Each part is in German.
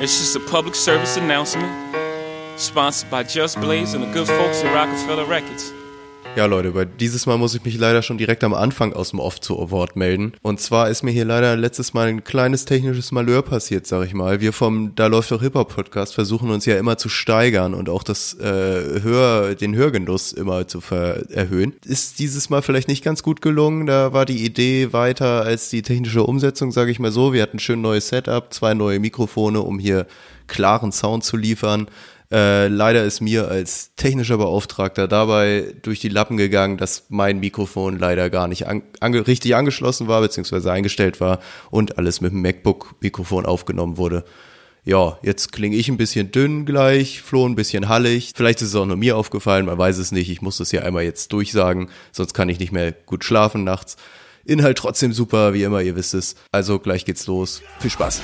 It's just a public service announcement sponsored by Just Blaze and the good folks at Rockefeller Records. Ja, Leute, bei dieses Mal muss ich mich leider schon direkt am Anfang aus dem Off zu Award melden. Und zwar ist mir hier leider letztes Mal ein kleines technisches Malheur passiert, sag ich mal. Wir vom Da läuft doch Hip-Hop Podcast versuchen uns ja immer zu steigern und auch das äh, Hör, den Hörgenuss immer zu erhöhen. Ist dieses Mal vielleicht nicht ganz gut gelungen. Da war die Idee weiter als die technische Umsetzung, sage ich mal so. Wir hatten ein schön neues Setup, zwei neue Mikrofone, um hier klaren Sound zu liefern. Äh, leider ist mir als technischer Beauftragter dabei durch die Lappen gegangen, dass mein Mikrofon leider gar nicht an, ange, richtig angeschlossen war, beziehungsweise eingestellt war und alles mit dem MacBook-Mikrofon aufgenommen wurde. Ja, jetzt klinge ich ein bisschen dünn gleich, Flo ein bisschen hallig. Vielleicht ist es auch nur mir aufgefallen, man weiß es nicht. Ich muss das ja einmal jetzt durchsagen, sonst kann ich nicht mehr gut schlafen nachts. Inhalt trotzdem super, wie immer, ihr wisst es. Also gleich geht's los. Viel Spaß.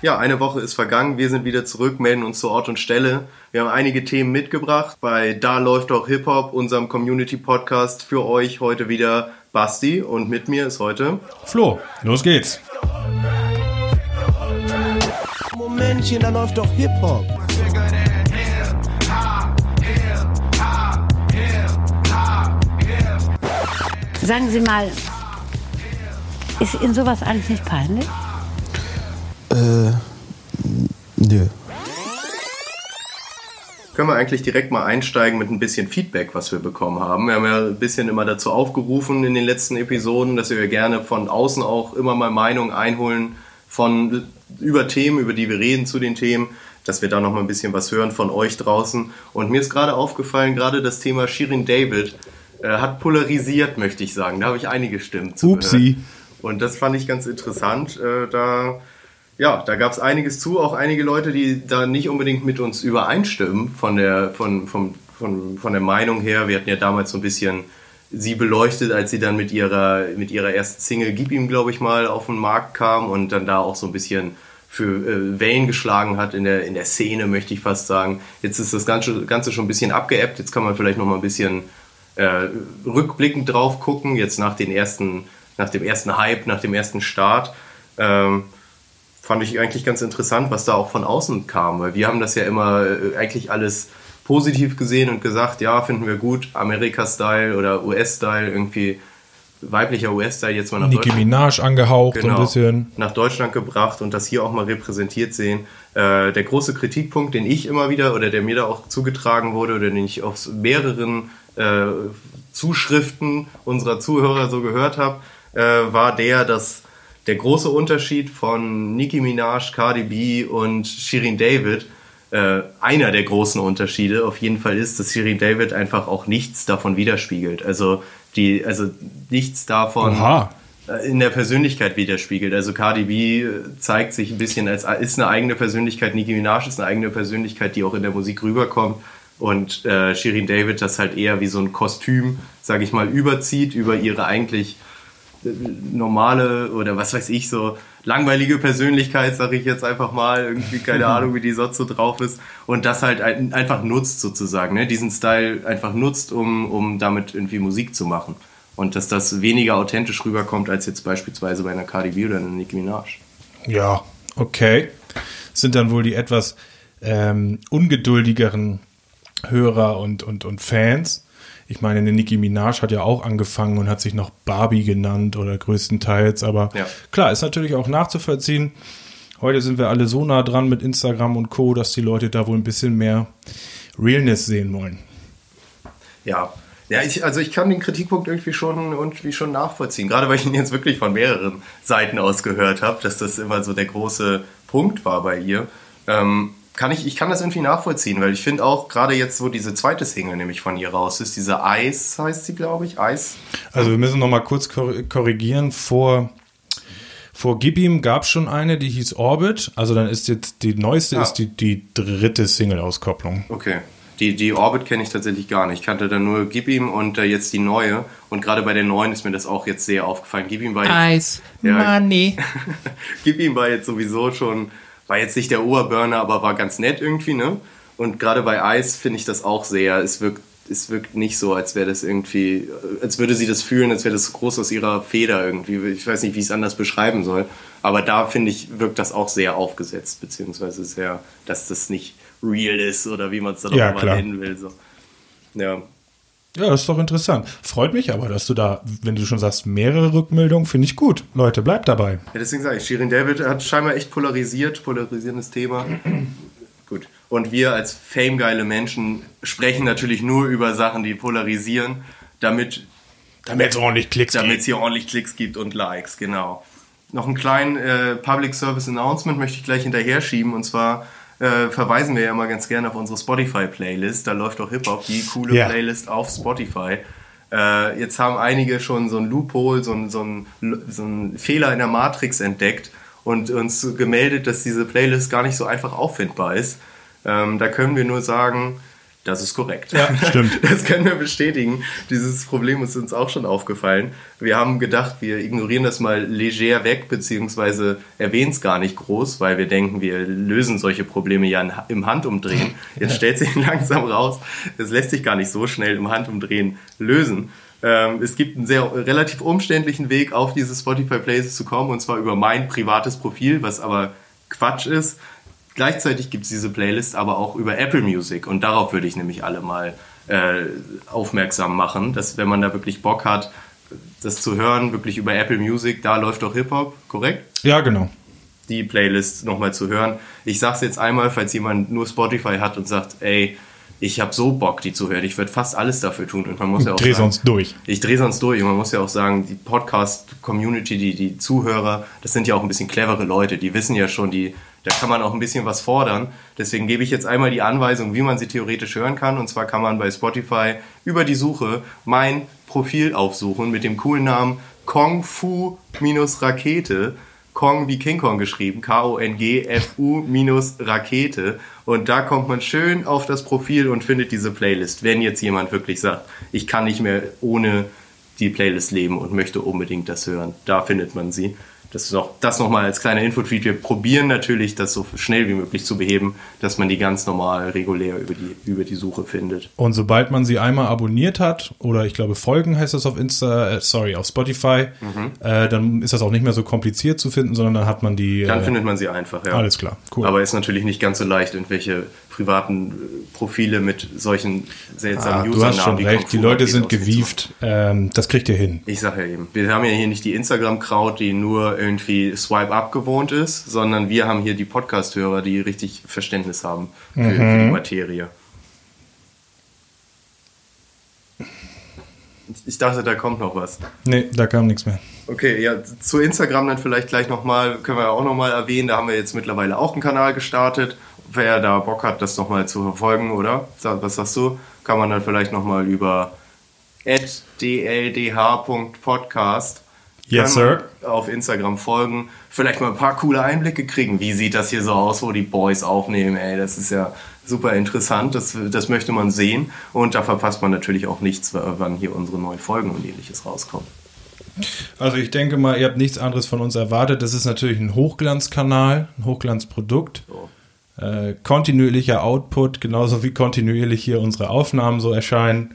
Ja, eine Woche ist vergangen. Wir sind wieder zurück, melden uns zu Ort und Stelle. Wir haben einige Themen mitgebracht. Bei Da läuft auch Hip-Hop, unserem Community-Podcast. Für euch heute wieder Basti und mit mir ist heute Flo. Los geht's. Momentchen, da läuft doch Hip-Hop. Sagen Sie mal, ist Ihnen sowas eigentlich nicht peinlich? Äh, nö. Können wir eigentlich direkt mal einsteigen mit ein bisschen Feedback, was wir bekommen haben. Wir haben ja ein bisschen immer dazu aufgerufen in den letzten Episoden, dass wir gerne von außen auch immer mal Meinungen einholen von über Themen, über die wir reden zu den Themen, dass wir da noch mal ein bisschen was hören von euch draußen. Und mir ist gerade aufgefallen, gerade das Thema Shirin David äh, hat polarisiert, möchte ich sagen. Da habe ich einige Stimmen zu. Upsi. Und das fand ich ganz interessant. Äh, da ja, da gab es einiges zu, auch einige Leute, die da nicht unbedingt mit uns übereinstimmen von der, von, von, von, von der Meinung her. Wir hatten ja damals so ein bisschen sie beleuchtet, als sie dann mit ihrer, mit ihrer ersten Single Gib ihm, glaube ich mal, auf den Markt kam und dann da auch so ein bisschen für äh, Wellen geschlagen hat in der, in der Szene, möchte ich fast sagen. Jetzt ist das Ganze, Ganze schon ein bisschen abgeebbt, jetzt kann man vielleicht noch mal ein bisschen äh, rückblickend drauf gucken, jetzt nach, den ersten, nach dem ersten Hype, nach dem ersten Start. Ähm, fand ich eigentlich ganz interessant, was da auch von außen kam, weil wir haben das ja immer äh, eigentlich alles positiv gesehen und gesagt, ja, finden wir gut, Amerika-Style oder US-Style, irgendwie weiblicher US-Style jetzt mal nach Nicki Deutschland. Minaj angehaucht genau, ein bisschen. Nach Deutschland gebracht und das hier auch mal repräsentiert sehen. Äh, der große Kritikpunkt, den ich immer wieder oder der mir da auch zugetragen wurde oder den ich aus mehreren äh, Zuschriften unserer Zuhörer so gehört habe, äh, war der, dass der große Unterschied von Nicki Minaj, Cardi B und Shirin David, äh, einer der großen Unterschiede auf jeden Fall ist, dass Shirin David einfach auch nichts davon widerspiegelt. Also die, also nichts davon Aha. Äh, in der Persönlichkeit widerspiegelt. Also Cardi B äh, zeigt sich ein bisschen als ist eine eigene Persönlichkeit, Nicki Minaj ist eine eigene Persönlichkeit, die auch in der Musik rüberkommt. Und äh, Shirin David das halt eher wie so ein Kostüm, sage ich mal, überzieht über ihre eigentlich normale oder was weiß ich, so langweilige Persönlichkeit, sage ich jetzt einfach mal, irgendwie keine Ahnung, wie die sonst so drauf ist und das halt einfach nutzt sozusagen, ne? diesen Style einfach nutzt, um, um damit irgendwie Musik zu machen und dass das weniger authentisch rüberkommt als jetzt beispielsweise bei einer Cardi B oder einer Nicki Minaj. Ja, okay. sind dann wohl die etwas ähm, ungeduldigeren Hörer und, und, und Fans ich meine, eine Nicki Minaj hat ja auch angefangen und hat sich noch Barbie genannt oder größtenteils. Aber ja. klar, ist natürlich auch nachzuvollziehen. Heute sind wir alle so nah dran mit Instagram und Co., dass die Leute da wohl ein bisschen mehr Realness sehen wollen. Ja, ja, ich, also ich kann den Kritikpunkt irgendwie schon irgendwie schon nachvollziehen. Gerade weil ich ihn jetzt wirklich von mehreren Seiten aus gehört habe, dass das immer so der große Punkt war bei ihr. Ähm, kann ich, ich kann das irgendwie nachvollziehen, weil ich finde auch, gerade jetzt, wo diese zweite Single nämlich von ihr raus ist, diese Eis heißt sie, glaube ich, Eis. Also wir müssen noch mal kurz korrigieren. Vor, vor Gib ihm gab es schon eine, die hieß Orbit. Also dann ist jetzt die neueste ja. ist die, die dritte Single-Auskopplung. Okay. Die, die Orbit kenne ich tatsächlich gar nicht. Ich kannte dann nur Gib ihm und äh, jetzt die neue. Und gerade bei der neuen ist mir das auch jetzt sehr aufgefallen. Gib ihm war jetzt. Eis. Ja, Money. Gib ihm war jetzt sowieso schon war jetzt nicht der Oberburner, aber war ganz nett irgendwie, ne? Und gerade bei Eis finde ich das auch sehr, es wirkt es wirkt nicht so, als wäre das irgendwie, als würde sie das fühlen, als wäre das groß aus ihrer Feder irgendwie. Ich weiß nicht, wie ich es anders beschreiben soll. Aber da finde ich, wirkt das auch sehr aufgesetzt, beziehungsweise sehr, dass das nicht real ist oder wie man es dann Ja, auch mal nennen will. So. Ja. Ja, das ist doch interessant. Freut mich aber, dass du da, wenn du schon sagst, mehrere Rückmeldungen, finde ich gut. Leute, bleibt dabei. ja, deswegen sage ich, Shirin David hat scheinbar echt polarisiert, polarisierendes Thema. Gut. Und wir als famegeile Menschen sprechen natürlich nur über Sachen, die polarisieren, damit Damit es ordentlich Klicks damit es hier ordentlich Klicks gibt und Likes, genau. Noch einen kleinen äh, Public Service Announcement möchte ich gleich hinterher schieben und zwar äh, verweisen wir ja immer ganz gerne auf unsere Spotify-Playlist. Da läuft auch Hip-Hop, die coole Ja. Playlist auf Spotify. Äh, jetzt haben einige schon so ein Loophole, so ein, so, ein, so ein Fehler in der Matrix entdeckt und uns gemeldet, dass diese Playlist gar nicht so einfach auffindbar ist. Ähm, da können wir nur sagen, das ist korrekt. Ja, stimmt. Das können wir bestätigen. Dieses Problem ist uns auch schon aufgefallen. Wir haben gedacht, wir ignorieren das mal leger weg, beziehungsweise erwähnen es gar nicht groß, weil wir denken, wir lösen solche Probleme ja in- im Handumdrehen. Jetzt stellt sich langsam raus, es lässt sich gar nicht so schnell im Handumdrehen lösen. Ähm, es gibt einen sehr relativ umständlichen Weg, auf diese Spotify-Playlist zu kommen, und zwar über mein privates Profil, was aber Quatsch ist. Gleichzeitig gibt es diese Playlist aber auch über Apple Music und darauf würde ich nämlich alle mal äh, aufmerksam machen, dass wenn man da wirklich Bock hat, das zu hören, wirklich über Apple Music, da läuft doch Hip-Hop, korrekt? Ja, genau. Die Playlist nochmal zu hören. Ich sag's jetzt einmal, falls jemand nur Spotify hat und sagt, ey, ich habe so Bock, die zu hören. Ich würde fast alles dafür tun und man muss ja auch Dreh sagen, sonst durch. ich drehe sonst durch. Und man muss ja auch sagen, die Podcast-Community, die, die Zuhörer, das sind ja auch ein bisschen clevere Leute. Die wissen ja schon, die, da kann man auch ein bisschen was fordern. Deswegen gebe ich jetzt einmal die Anweisung, wie man sie theoretisch hören kann. Und zwar kann man bei Spotify über die Suche mein Profil aufsuchen mit dem coolen Namen Kung Fu-Rakete. Kong wie King Kong geschrieben, K-O-N-G-F-U minus Rakete. Und da kommt man schön auf das Profil und findet diese Playlist. Wenn jetzt jemand wirklich sagt, ich kann nicht mehr ohne die Playlist leben und möchte unbedingt das hören, da findet man sie. Das ist noch, das nochmal als kleiner Infotweet. Wir probieren natürlich, das so schnell wie möglich zu beheben, dass man die ganz normal, regulär über die, über die Suche findet. Und sobald man sie einmal abonniert hat, oder ich glaube folgen heißt das auf Insta, äh, sorry, auf Spotify, äh, dann ist das auch nicht mehr so kompliziert zu finden, sondern dann hat man die. Dann äh, findet man sie einfach, ja. Alles klar, cool. Aber ist natürlich nicht ganz so leicht, irgendwelche privaten äh, Profile mit solchen seltsamen ah, du Usernamen hast schon recht, die Leute sind gewieft. Ähm, das kriegt ihr hin. Ich sag ja eben, wir haben ja hier nicht die Instagram-Kraut, die nur irgendwie Swipe-Up gewohnt ist, sondern wir haben hier die Podcast-Hörer, die richtig Verständnis haben für, für Mhm. die Materie. Ich dachte, da kommt noch was. Nee, da kam nichts mehr. Okay, ja, zu Instagram dann vielleicht gleich nochmal, können wir ja auch nochmal erwähnen, da haben wir jetzt mittlerweile auch einen Kanal gestartet. Wer da Bock hat, das nochmal zu verfolgen, oder? Was sagst du? Kann man dann vielleicht nochmal über dldh.podcast Yes, sir. auf Instagram folgen, vielleicht mal ein paar coole Einblicke kriegen. Wie sieht das hier so aus, wo die Boys aufnehmen? Ey, das ist ja super interessant, das, das möchte man sehen. Und da verpasst man natürlich auch nichts, wann hier unsere neuen Folgen und ähnliches rauskommen. Also ich denke mal, ihr habt nichts anderes von uns erwartet. Das ist natürlich ein Hochglanzkanal, ein Hochglanzprodukt. So. Äh, kontinuierlicher Output, genauso wie kontinuierlich hier unsere Aufnahmen so erscheinen,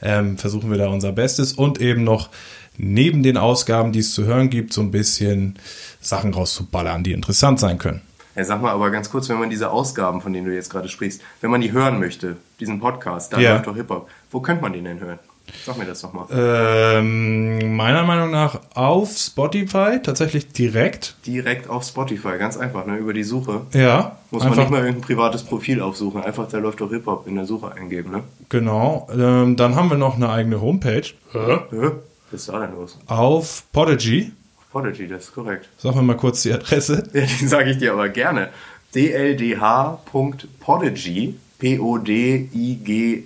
ähm, versuchen wir da unser Bestes und eben noch neben den Ausgaben, die es zu hören gibt, so ein bisschen Sachen rauszuballern, die interessant sein können. Ja, sag mal aber ganz kurz, wenn man diese Ausgaben, von denen du jetzt gerade sprichst, wenn man die hören möchte, diesen Podcast, da Ja. läuft doch Hip-Hop, wo könnte man den denn hören? Sag mir das doch mal. Ähm, meiner Meinung nach auf Spotify tatsächlich direkt. Direkt auf Spotify, ganz einfach, ne? über die Suche. Ja, Muss man nicht mal irgendein privates Profil aufsuchen, einfach da läuft doch Hip-Hop in der Suche eingeben, ne? genau. Ähm, dann haben wir noch eine eigene Homepage Hä? Was ist da denn los? auf Podigy. Prodigy, das ist korrekt. Sag mir mal kurz die Adresse. Ja, die sage ich dir aber gerne. dldh.podigy, P-O-D-I-G-E-E,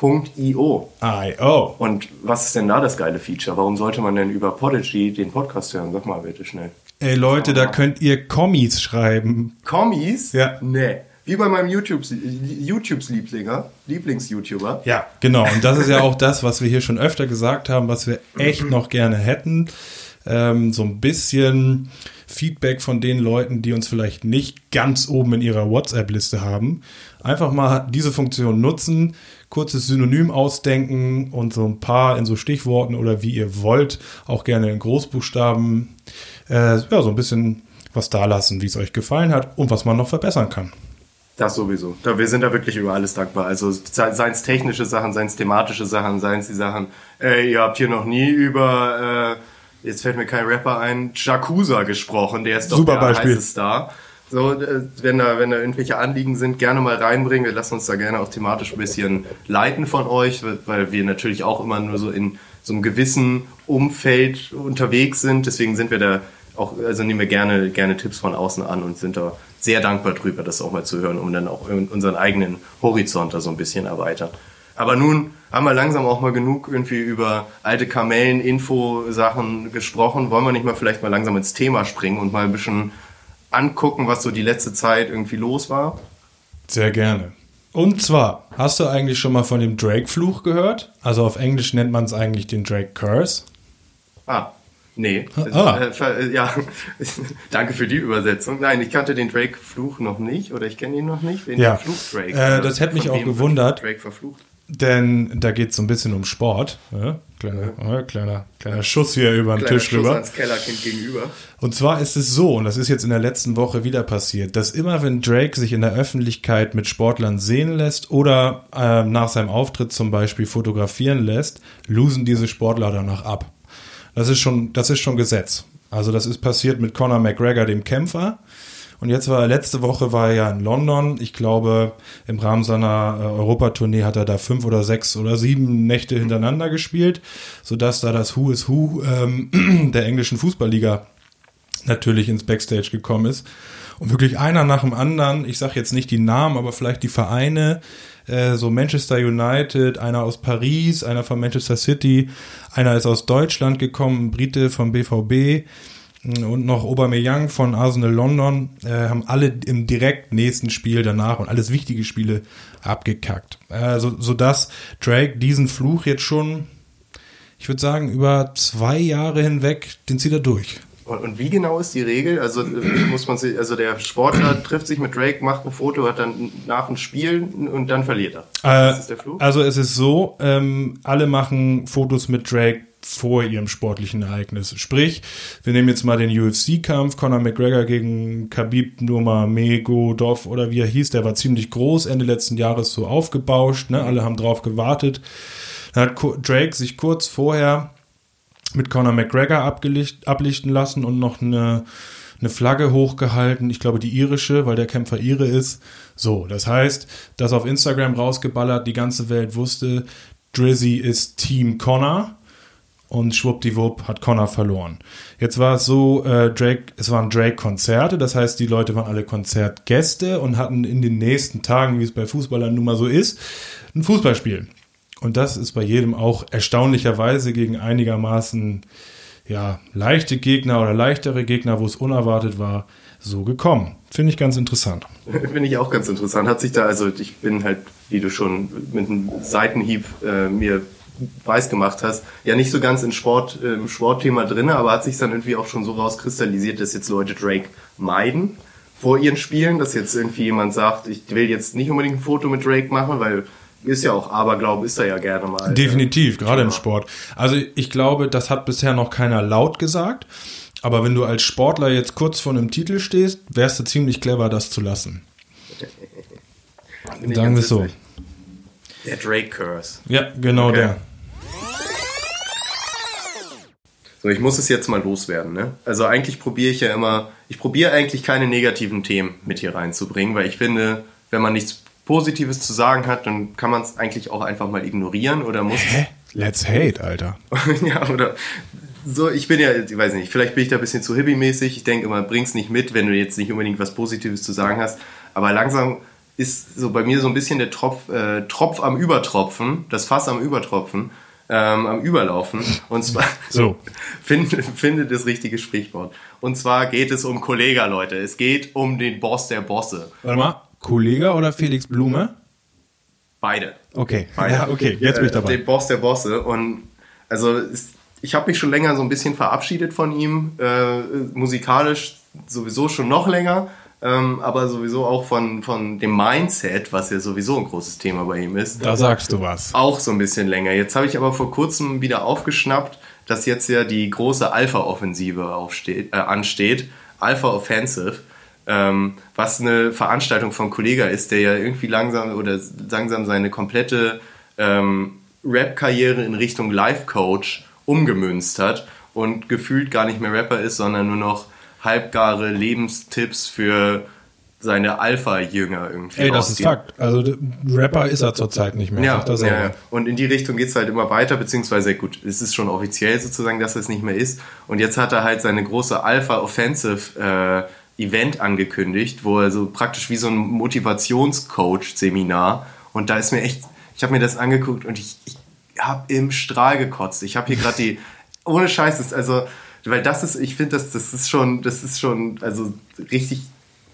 .io. I.O. Und was ist denn da das geile Feature? Warum sollte man denn über Podigy den Podcast hören? Sag mal bitte schnell. Ey Leute, da könnt ihr Kommis schreiben. Kommis? Ja. Nee. Wie bei meinem YouTubes, YouTubes Lieblinger, Lieblings-YouTuber. Ja, genau. Und das ist ja auch das, was wir hier schon öfter gesagt haben, was wir echt noch gerne hätten. Ähm, so ein bisschen Feedback von den Leuten, die uns vielleicht nicht ganz oben in ihrer WhatsApp-Liste haben. Einfach mal diese Funktion nutzen, kurzes Synonym ausdenken und so ein paar in so Stichworten oder wie ihr wollt, auch gerne in Großbuchstaben, äh, ja, so ein bisschen was da lassen, wie es euch gefallen hat und was man noch verbessern kann. Das sowieso. Wir sind da wirklich über alles dankbar. Also seien es technische Sachen, seien es thematische Sachen, seien es die Sachen, äh, ihr habt hier noch nie über, äh, jetzt fällt mir kein Rapper ein, Jakuza gesprochen, der ist doch Super der Beispiel. heiße Star. So, äh, wenn da, wenn da irgendwelche Anliegen sind, gerne mal reinbringen. Wir lassen uns da gerne auch thematisch ein bisschen leiten von euch, weil wir natürlich auch immer nur so in so einem gewissen Umfeld unterwegs sind. Deswegen sind wir da auch, also nehmen wir gerne, gerne Tipps von außen an und sind da sehr dankbar drüber, das auch mal zu hören, um dann auch unseren eigenen Horizont da so ein bisschen erweitern. Aber nun haben wir langsam auch mal genug irgendwie über alte Kamellen-Info-Sachen gesprochen. Wollen wir nicht mal vielleicht mal langsam ins Thema springen und mal ein bisschen angucken, was so die letzte Zeit irgendwie los war? Sehr gerne. Und zwar, hast du eigentlich schon mal von dem Drake-Fluch gehört? Also auf Englisch nennt man es eigentlich den Drake Curse. Ah, nee. Ah. Äh, ja, danke für die Übersetzung. Nein, ich kannte den Drake-Fluch noch nicht oder ich kenne ihn noch nicht. Den Ja. Fluch Drake. Äh, das hätte mich auch gewundert. Drake verflucht. Denn da geht es so ein bisschen um Sport. Ja? Kleiner, ja, kleiner, kleiner Schuss hier über den Kleiner Tisch Schuss rüber. ans Kellerkind gegenüber. Und zwar ist es so, und das ist jetzt in der letzten Woche wieder passiert, dass immer wenn Drake sich in der Öffentlichkeit mit Sportlern sehen lässt oder ähm, nach seinem Auftritt zum Beispiel fotografieren lässt, losen diese Sportler danach ab. Das ist schon, das ist schon Gesetz. Also das ist passiert mit Conor McGregor, dem Kämpfer. Und jetzt war letzte Woche war er ja in London. Ich glaube, im Rahmen seiner äh, Europatournee hat er da fünf oder sechs oder sieben Nächte hintereinander gespielt, sodass da das Who is Who ähm, der englischen Fußballliga natürlich ins Backstage gekommen ist. Und wirklich einer nach dem anderen, ich sage jetzt nicht die Namen, aber vielleicht die Vereine, äh, so Manchester United, einer aus Paris, einer von Manchester City, einer ist aus Deutschland gekommen, Brite vom BVB und noch Aubameyang von Arsenal London, äh, haben alle im direkt nächsten Spiel danach und alles wichtige Spiele abgekackt. Äh, so, sodass Drake diesen Fluch jetzt schon, ich würde sagen, über zwei Jahre hinweg, den zieht er durch. Und, und wie genau ist die Regel? Also äh, muss man sich, also der Sportler trifft sich mit Drake, macht ein Foto, hat dann nach dem Spiel und dann verliert er. Äh, das ist der Fluch. Also es ist so, ähm, alle machen Fotos mit Drake vor ihrem sportlichen Ereignis. Sprich, wir nehmen jetzt mal den UFC-Kampf, Conor McGregor gegen Khabib Nurmagomedov oder wie er hieß, der war ziemlich groß, Ende letzten Jahres so aufgebauscht, ne? alle haben drauf gewartet. Dann hat Drake sich kurz vorher mit Conor McGregor ablichten lassen und noch eine, eine Flagge hochgehalten, ich glaube die irische, weil der Kämpfer ire ist. So, das heißt, das auf Instagram rausgeballert, die ganze Welt wusste, Drizzy ist Team Conor und schwuppdiwupp hat Connor verloren. Jetzt war es so, äh, Drake, es waren Drake-Konzerte, das heißt, die Leute waren alle Konzertgäste und hatten in den nächsten Tagen, wie es bei Fußballern nun mal so ist, ein Fußballspiel. Und das ist bei jedem auch erstaunlicherweise gegen einigermaßen ja, leichte Gegner oder leichtere Gegner, wo es unerwartet war, so gekommen. Finde ich ganz interessant. Finde ich auch ganz interessant. Hat sich da, also ich bin halt, wie du schon mit einem Seitenhieb äh, mir weiß gemacht hast, ja nicht so ganz in Sport, äh, im Sportthema drin, aber hat sich dann irgendwie auch schon so rauskristallisiert, dass jetzt Leute Drake meiden vor ihren Spielen, dass jetzt irgendwie jemand sagt, ich will jetzt nicht unbedingt ein Foto mit Drake machen, weil ist ja auch Aberglaube, ist er ja gerne mal. Definitiv, gerade im. Sport. Also ich glaube, das hat bisher noch keiner laut gesagt. Aber wenn du als Sportler jetzt kurz vor einem Titel stehst, wärst du ziemlich clever, das zu lassen. Sagen wir es so. Der Drake Curse. Ja, genau Okay. der. So, ich muss es jetzt mal loswerden. Ne? Also eigentlich probiere ich ja immer, ich probiere eigentlich keine negativen Themen mit hier reinzubringen, weil ich finde, wenn man nichts Positives zu sagen hat, dann kann man es eigentlich auch einfach mal ignorieren oder muss Hä? Let's hate, Alter. ja, oder so, ich bin ja, ich weiß nicht, vielleicht bin ich da ein bisschen zu hippie-mäßig. Ich denke immer, bring's nicht mit, wenn du jetzt nicht unbedingt was Positives zu sagen hast. Aber langsam ist so bei mir so ein bisschen der Tropf, äh, Tropf am Übertropfen, das Fass am Übertropfen, ähm, am Überlaufen. Und zwar, So. finde, finde das richtige Sprichwort. Und zwar geht es um Kollega, Leute. Es geht um den Boss der Bosse. Warte mal, Kollege oder Felix Blume? Beide. Okay. Beide. Ja, okay, jetzt bin ich Äh, dabei. Den Boss der Bosse. Und also es, ich habe mich schon länger so ein bisschen verabschiedet von ihm. Äh, musikalisch sowieso schon noch länger. Ähm, aber sowieso auch von, von dem Mindset, was ja sowieso ein großes Thema bei ihm ist. Da sagst du was. Auch so ein bisschen länger. Jetzt habe ich aber vor kurzem wieder aufgeschnappt, dass jetzt ja die große Alpha-Offensive aufsteht, äh, ansteht. Alpha Offensive. Ähm, was eine Veranstaltung von Kollega ist, der ja irgendwie langsam oder langsam seine komplette ähm, Rap-Karriere in Richtung Life-Coach umgemünzt hat und gefühlt gar nicht mehr Rapper ist, sondern nur noch halbgare Lebenstipps für seine Alpha-Jünger irgendwie. Ey, das ist Fakt. Also Rapper ist er zurzeit nicht mehr. Ja, ja, ja, und in die Richtung geht es halt immer weiter, beziehungsweise gut, es ist schon offiziell sozusagen, dass es nicht mehr ist. Und jetzt hat er halt seine große Alpha-Offensive äh, Event angekündigt, wo er so praktisch wie so ein Motivationscoach-Seminar und da ist mir echt, ich habe mir das angeguckt und ich, ich habe im Strahl gekotzt. Ich habe hier gerade die, ohne Scheiß, ist also weil das ist, ich finde, das, das ist schon, das ist schon, also richtig,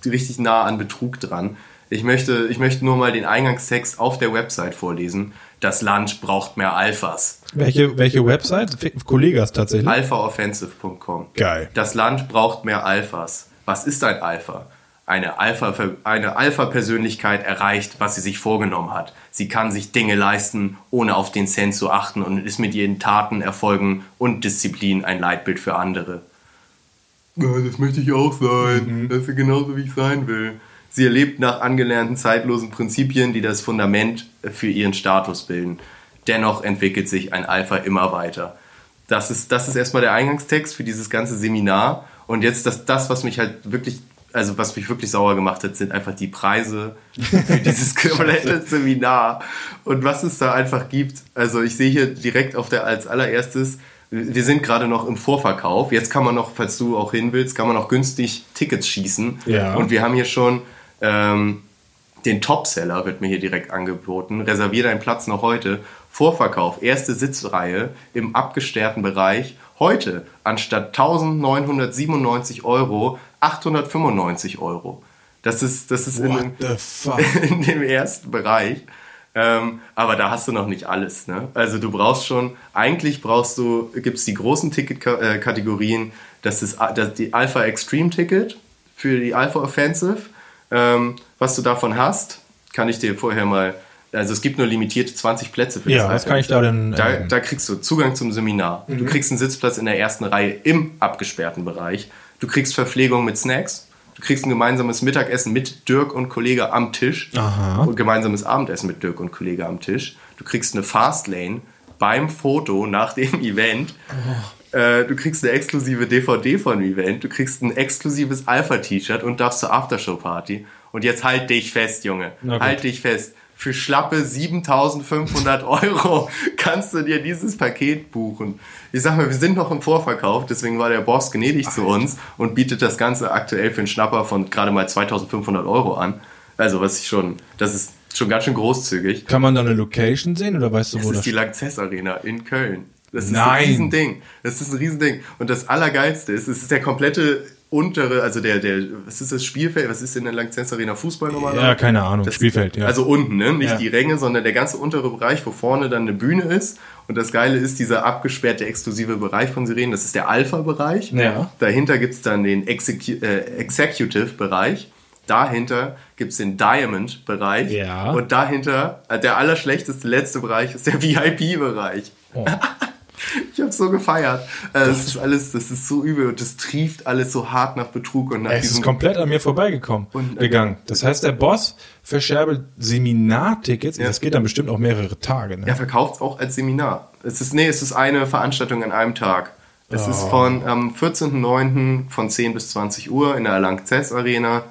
richtig nah an Betrug dran. Ich möchte, ich möchte nur mal den Eingangstext auf der Website vorlesen. Das Land braucht mehr Alphas. Welche, welche Website? Kollegas tatsächlich? Alphaoffensive.com. Geil. Das Land braucht mehr Alphas. Was ist ein Alpha? Eine Alpha, eine Alpha-Persönlichkeit erreicht, was sie sich vorgenommen hat. Sie kann sich Dinge leisten, ohne auf den Cent zu achten und ist mit ihren Taten, Erfolgen und Disziplin ein Leitbild für andere. Ja, das möchte ich auch sein. Mhm. Das ist genauso, wie ich sein will. Sie erlebt nach angelernten zeitlosen Prinzipien, die das Fundament für ihren Status bilden. Dennoch entwickelt sich ein Alpha immer weiter. Das ist, das ist erstmal der Eingangstext für dieses ganze Seminar. Und jetzt das, das, was mich halt wirklich also was mich wirklich sauer gemacht hat, sind einfach die Preise für dieses komplette Seminar und was es da einfach gibt. Also ich sehe hier direkt auf der als allererstes, wir sind gerade noch im Vorverkauf. Jetzt kann man noch, falls du auch hin willst, kann man noch günstig Tickets schießen. Ja. Und wir haben hier schon ähm, den Topseller, wird mir hier direkt angeboten. Reservier deinen Platz noch heute. Vorverkauf, erste Sitzreihe im abgesperrten Bereich. Heute anstatt 1997 Euro 895 Euro. Das ist, das ist in dem, in dem, ersten Bereich. Ähm, aber da hast du noch nicht alles. Ne? Also du brauchst schon, eigentlich brauchst du, gibt es die großen Ticketkategorien, das ist das, die Alpha Extreme Ticket für die Alpha Offensive. Ähm, was du davon hast, kann ich dir vorher mal, also es gibt nur limitierte 20 Plätze für das Ja, was kann ich da denn? Da, da, kriegst du Zugang zum Seminar. Mhm. Du kriegst einen Sitzplatz in der ersten Reihe im abgesperrten Bereich. Du kriegst Verpflegung mit Snacks. Du kriegst ein gemeinsames Mittagessen mit Dirk und Kollege am Tisch. Aha. Und gemeinsames Abendessen mit Dirk und Kollege am Tisch. Du kriegst eine Fastlane beim Foto nach dem Event. Oh. Äh, du kriegst eine exklusive DVD von dem Event. Du kriegst ein exklusives Alpha-T-Shirt und darfst zur Aftershow-Party. Und jetzt halt dich fest, Junge. Halt dich fest für schlappe 7500 Euro kannst du dir dieses Paket buchen. Ich sag mal, wir sind noch im Vorverkauf, deswegen war der Boss gnädig Ach, zu uns und bietet das Ganze aktuell für einen Schnapper von gerade mal 2500 Euro an. Also, was ich schon, das ist schon ganz schön großzügig. Kann man da eine Location sehen oder weißt du, das wo das ist? Das ist die Lanxess Arena in Köln. Das ist Nein. ein Riesending. Das ist ein Riesending. Und das Allergeilste ist, es ist der komplette untere, also der, der, was ist das Spielfeld? Was ist in der Lanxess Arena Fußball nochmal? Ja, keine Ahnung. Das Spielfeld, ja. Also unten, ne? Nicht ja. die Ränge, sondern der ganze untere Bereich, wo vorne dann eine Bühne ist. Und das Geile ist dieser abgesperrte exklusive Bereich von Sirenen. Das ist der Alpha-Bereich. Ja. Dahinter gibt's dann den Execu äh, Executive-Bereich. Dahinter gibt's den Diamond-Bereich. Ja. Und dahinter, äh, der allerschlechteste letzte Bereich ist der VIP-Bereich. Oh. Ich habe so gefeiert. Äh, das ist alles, das ist so übel und das trieft alles so hart nach Betrug und nach Es ist komplett an mir vorbeigekommen, und, äh, gegangen. Das heißt, der Boss verscherbelt Seminartickets. Ja. Das geht dann bestimmt auch mehrere Tage. Ne? Er verkauft es auch als Seminar. Es ist nee, es ist eine Veranstaltung an einem Tag. Es oh. ist von am 14.09. von 10 bis 20 Uhr in der Langzess Arena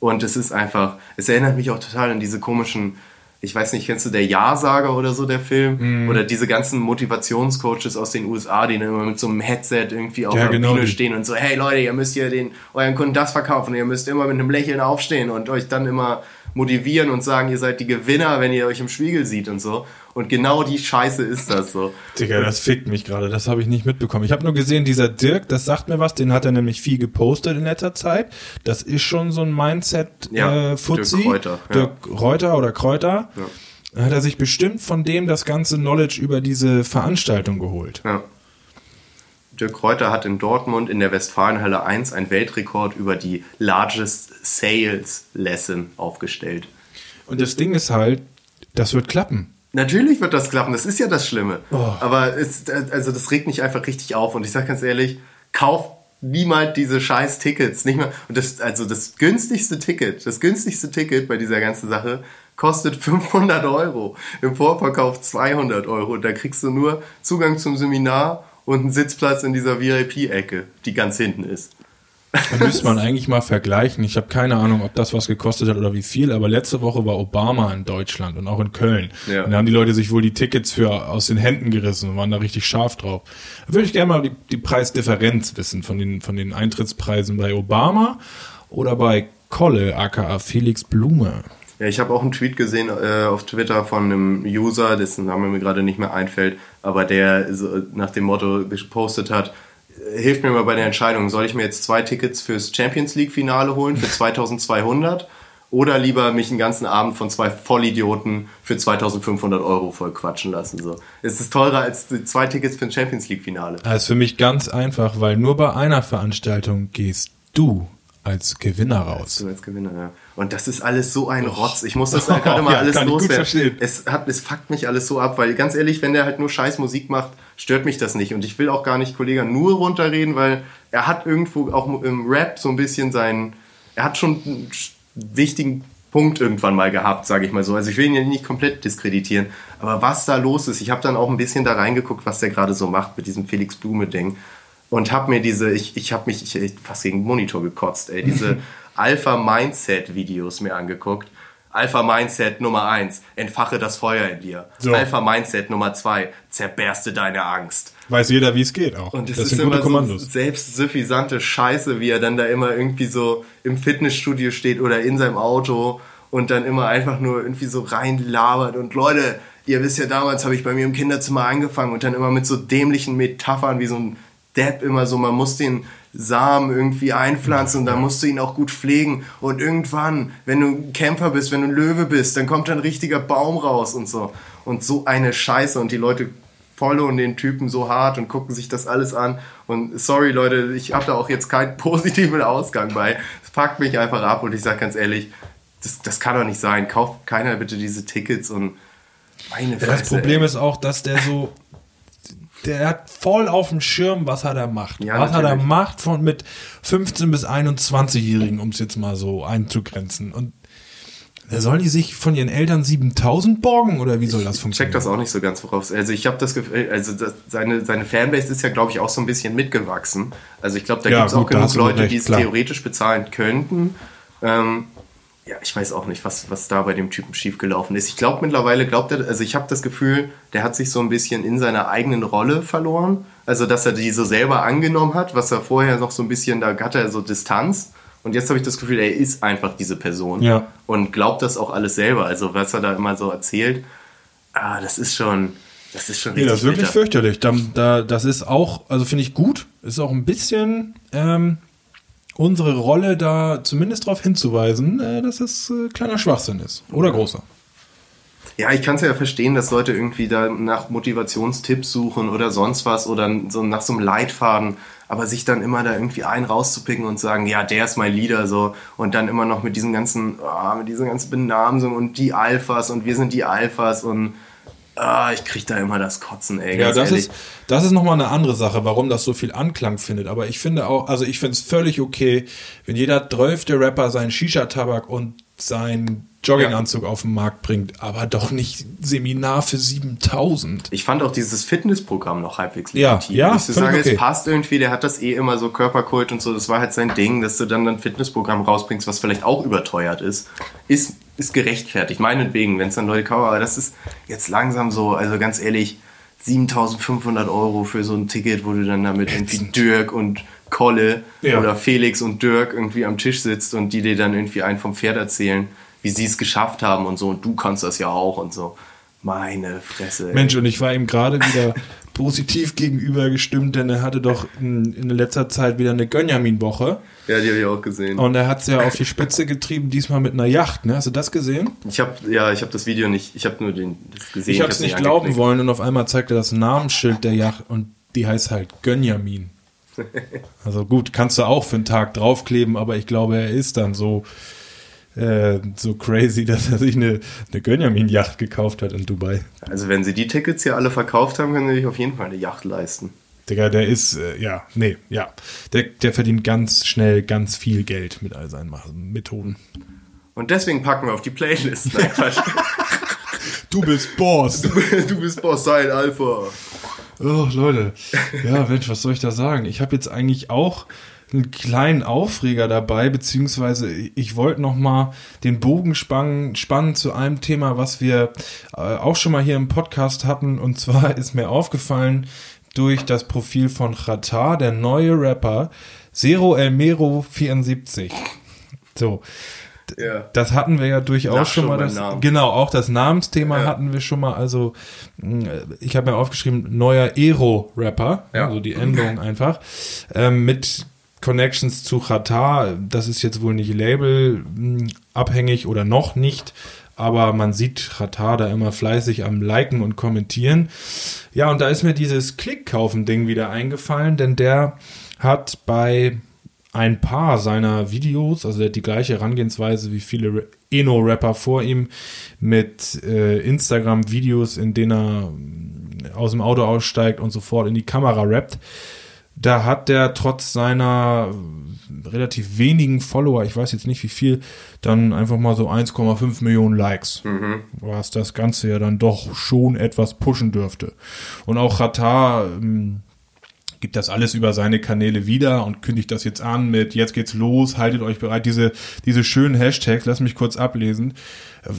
und es ist einfach, es erinnert mich auch total an diese komischen ich weiß nicht, kennst du der Ja-Sager oder so, der Film? Mm. Oder diese ganzen Motivationscoaches aus den USA, die dann immer mit so einem Headset irgendwie auf ja, der genau Bühne stehen und so, hey Leute, ihr müsst hier den, euren Kunden das verkaufen, ihr müsst immer mit einem Lächeln aufstehen und euch dann immer motivieren und sagen, ihr seid die Gewinner, wenn ihr euch im Spiegel seht und so. Und genau die Scheiße ist das so. Digga, das fickt mich gerade, das habe ich nicht mitbekommen. Ich habe nur gesehen, dieser Dirk, das sagt mir was, den hat er nämlich viel gepostet in letzter Zeit. Das ist schon so ein Mindset ja, äh, Fuzzi. Dirk Reuter. Ja. Dirk Reuter oder Kräuter. Ja. Hat er sich bestimmt von dem das ganze Knowledge über diese Veranstaltung geholt. Ja. Dirk Kräuter hat in Dortmund in der Westfalenhalle 1 einen Weltrekord über die Largest Sales Lesson aufgestellt. Und das Ding ist halt, das wird klappen. Natürlich wird das klappen, das ist ja das Schlimme. Oh. Aber es, also das regt mich einfach richtig auf. Und ich sage ganz ehrlich, kauf niemals diese scheiß Tickets. Nicht mehr. Und das, also das günstigste Ticket, das günstigste Ticket bei dieser ganzen Sache kostet 500 Euro. Im Vorverkauf 200 Euro. Da kriegst du nur Zugang zum Seminar und einen Sitzplatz in dieser VIP-Ecke, die ganz hinten ist. Da müsste man eigentlich mal vergleichen. Ich habe keine Ahnung, ob das was gekostet hat oder wie viel, aber letzte Woche war Obama in Deutschland und auch in Köln. Ja. Und da haben die Leute sich wohl die Tickets für aus den Händen gerissen und waren da richtig scharf drauf. Da würde ich gerne mal die, die Preisdifferenz wissen von den, von den Eintrittspreisen bei Obama oder bei Kolle, aka Felix Blume. Ja, ich habe auch einen Tweet gesehen äh, auf Twitter von einem User, dessen Name mir gerade nicht mehr einfällt, aber der so nach dem Motto gepostet hat, hilft mir mal bei der Entscheidung, soll ich mir jetzt zwei Tickets fürs Champions League Finale holen für 2200 oder lieber mich einen ganzen Abend von zwei Vollidioten für 2500 Euro voll quatschen lassen. So. Es ist teurer als zwei Tickets für ein Champions League Finale. Das ist für mich ganz einfach, weil nur bei einer Veranstaltung gehst du als Gewinner raus. Du als Gewinner, ja. Und das ist alles so ein Rotz. Ich muss das oh, gerade mal ja, alles loswerden. Es, hat, es fuckt mich alles so ab, weil ganz ehrlich, wenn der halt nur scheiß Musik macht, stört mich das nicht. Und ich will auch gar nicht Kollege nur runterreden, weil er hat irgendwo auch im Rap so ein bisschen seinen, er hat schon einen wichtigen Punkt irgendwann mal gehabt, sage ich mal so. Also ich will ihn ja nicht komplett diskreditieren, aber was da los ist, ich habe dann auch ein bisschen da reingeguckt, was der gerade so macht mit diesem Felix Blume Ding und habe mir diese, ich, ich habe mich ich, fast gegen den Monitor gekotzt, ey, diese Alpha Mindset Videos mir angeguckt Alpha Mindset Nummer eins, entfache das Feuer in dir. So. Alpha Mindset Nummer zwei, zerberste deine Angst. Weiß jeder, wie es geht auch. Und das, das ist immer Kommandos. so selbstsuffisante Scheiße, wie er dann da immer irgendwie so im Fitnessstudio steht oder in seinem Auto und dann immer einfach nur irgendwie so reinlabert und Leute, ihr wisst ja, damals habe ich bei mir im Kinderzimmer angefangen und dann immer mit so dämlichen Metaphern wie so ein Depp immer so, man muss den Samen irgendwie einpflanzen und dann musst du ihn auch gut pflegen. Und irgendwann, wenn du ein Kämpfer bist, wenn du ein Löwe bist, dann kommt ein richtiger Baum raus und so. Und so eine Scheiße und die Leute followen den Typen so hart und gucken sich das alles an. Und sorry Leute, ich habe da auch jetzt keinen positiven Ausgang bei. Es packt mich einfach ab und ich sage ganz ehrlich, das, das kann doch nicht sein. Kauft keiner bitte diese Tickets und meine Fresse, Das Problem ist auch, dass der so der hat voll auf dem Schirm, was er da macht. Ja, was natürlich. er da macht von mit 15 bis 21-Jährigen, um es jetzt mal so einzugrenzen. Und da sollen die sich von ihren Eltern 7000 borgen oder wie soll das funktionieren? Ich check das auch nicht so ganz worauf. Also ich habe das Gefühl, also das, seine, seine Fanbase ist ja, glaube ich, auch so ein bisschen mitgewachsen. Also ich glaube, da ja, gibt es auch genug Leute, die es theoretisch bezahlen könnten. Ähm, ja, ich weiß auch nicht, was, was da bei dem Typen schiefgelaufen ist. Ich glaube mittlerweile, glaubt er, also ich habe das Gefühl, der hat sich so ein bisschen in seiner eigenen Rolle verloren. Also, dass er die so selber angenommen hat, was er vorher noch so ein bisschen, da hatte er so Distanz. Und jetzt habe ich das Gefühl, er ist einfach diese Person. Ja. Und glaubt das auch alles selber. Also, was er da immer so erzählt, ah, das ist schon, das ist schon richtig. Nee, das ist wirklich bitter. fürchterlich. Da, da, das ist auch, also finde ich gut, ist auch ein bisschen, ähm, unsere Rolle da zumindest darauf hinzuweisen, äh, dass es äh, kleiner Schwachsinn ist. Oder großer. Ja, ich kann es ja verstehen, dass Leute irgendwie da nach Motivationstipps suchen oder sonst was oder so nach so einem Leitfaden, aber sich dann immer da irgendwie einen rauszupicken und sagen, ja, der ist mein Leader so und dann immer noch mit diesen ganzen, oh, mit diesen ganzen Benamsungen und die Alphas und wir sind die Alphas und Ah, ich krieg da immer das Kotzen, ey. Ja, das ehrlich. ist, das ist nochmal eine andere Sache, warum das so viel Anklang findet. Aber ich finde auch, also ich finde es völlig okay, wenn jeder drölfte Rapper seinen Shisha-Tabak und sein Jogginganzug ja. auf den Markt bringt, aber doch nicht Seminar für 7000. Ich fand auch dieses Fitnessprogramm noch halbwegs legitim. Ja, ja, ich sage, okay. es passt irgendwie, der hat das eh immer so Körperkult und so, das war halt sein Ding, dass du dann ein Fitnessprogramm rausbringst, was vielleicht auch überteuert ist. Ist ist gerechtfertigt, meinetwegen, wenn es dann Leute kaufen, aber das ist jetzt langsam so, also ganz ehrlich, 7500 Euro für so ein Ticket, wo du dann damit irgendwie Dirk und Kolle ja. oder Felix und Dirk irgendwie am Tisch sitzt und die dir dann irgendwie einen vom Pferd erzählen, wie sie es geschafft haben und so und du kannst das ja auch und so. Meine Fresse. Ey. Mensch, und ich war ihm gerade wieder positiv gegenüber gestimmt, denn er hatte doch in, in letzter Zeit wieder eine Gönjamin-Woche. Ja, die habe ich auch gesehen. Und er hat es ja auf die Spitze getrieben, diesmal mit einer Yacht. Ne? Hast du das gesehen? Ich habe ja, ich habe das Video nicht, ich habe nur den das gesehen. Ich habe es nicht glauben wollen und auf einmal zeigte das Namensschild der Yacht und die heißt halt Gönjamin. Also gut, kannst du auch für einen Tag draufkleben, aber ich glaube, er ist dann so, äh, so crazy, dass er sich eine, eine Gönjamin-Yacht gekauft hat in Dubai. Also wenn sie die Tickets hier alle verkauft haben, können sie sich auf jeden Fall eine Yacht leisten. Digga, der ist, äh, ja, nee, ja. Der, der verdient ganz schnell ganz viel Geld mit all seinen Methoden. Und deswegen packen wir auf die Playlist. Nein, du bist Boss. Du, du bist Boss, sein Alpha. Oh, Leute. Ja, Mensch, was soll ich da sagen? Ich habe jetzt eigentlich auch einen kleinen Aufreger dabei, beziehungsweise ich wollte noch mal den Bogen spannen, spannen zu einem Thema, was wir äh, auch schon mal hier im Podcast hatten. Und zwar ist mir aufgefallen durch das Profil von Chata, der neue Rapper, Zero Elmero 74. So. Ja. Das hatten wir ja durchaus Nach schon mal. Das, genau, auch das Namensthema ja. hatten wir schon mal. Also, ich habe mir aufgeschrieben, neuer Ero-Rapper, ja. also die Endung einfach, ähm, mit Connections zu Chata. Das ist jetzt wohl nicht labelabhängig oder noch nicht, aber man sieht Chata da immer fleißig am Liken und Kommentieren. Ja, und da ist mir dieses Klickkaufen-Ding wieder eingefallen, denn der hat bei ein paar seiner Videos, also er hat die gleiche Herangehensweise wie viele Eno-Rapper vor ihm, mit äh, Instagram-Videos, in denen er äh, aus dem Auto aussteigt und sofort in die Kamera rappt. Da hat der trotz seiner relativ wenigen Follower, ich weiß jetzt nicht wie viel, dann einfach mal so 1,5 Millionen Likes. Mhm. Was das Ganze ja dann doch schon etwas pushen dürfte. Und auch Ratar ähm, gibt das alles über seine Kanäle wieder und kündigt das jetzt an mit jetzt geht's los, haltet euch bereit. Diese, diese schönen Hashtags, lass mich kurz ablesen.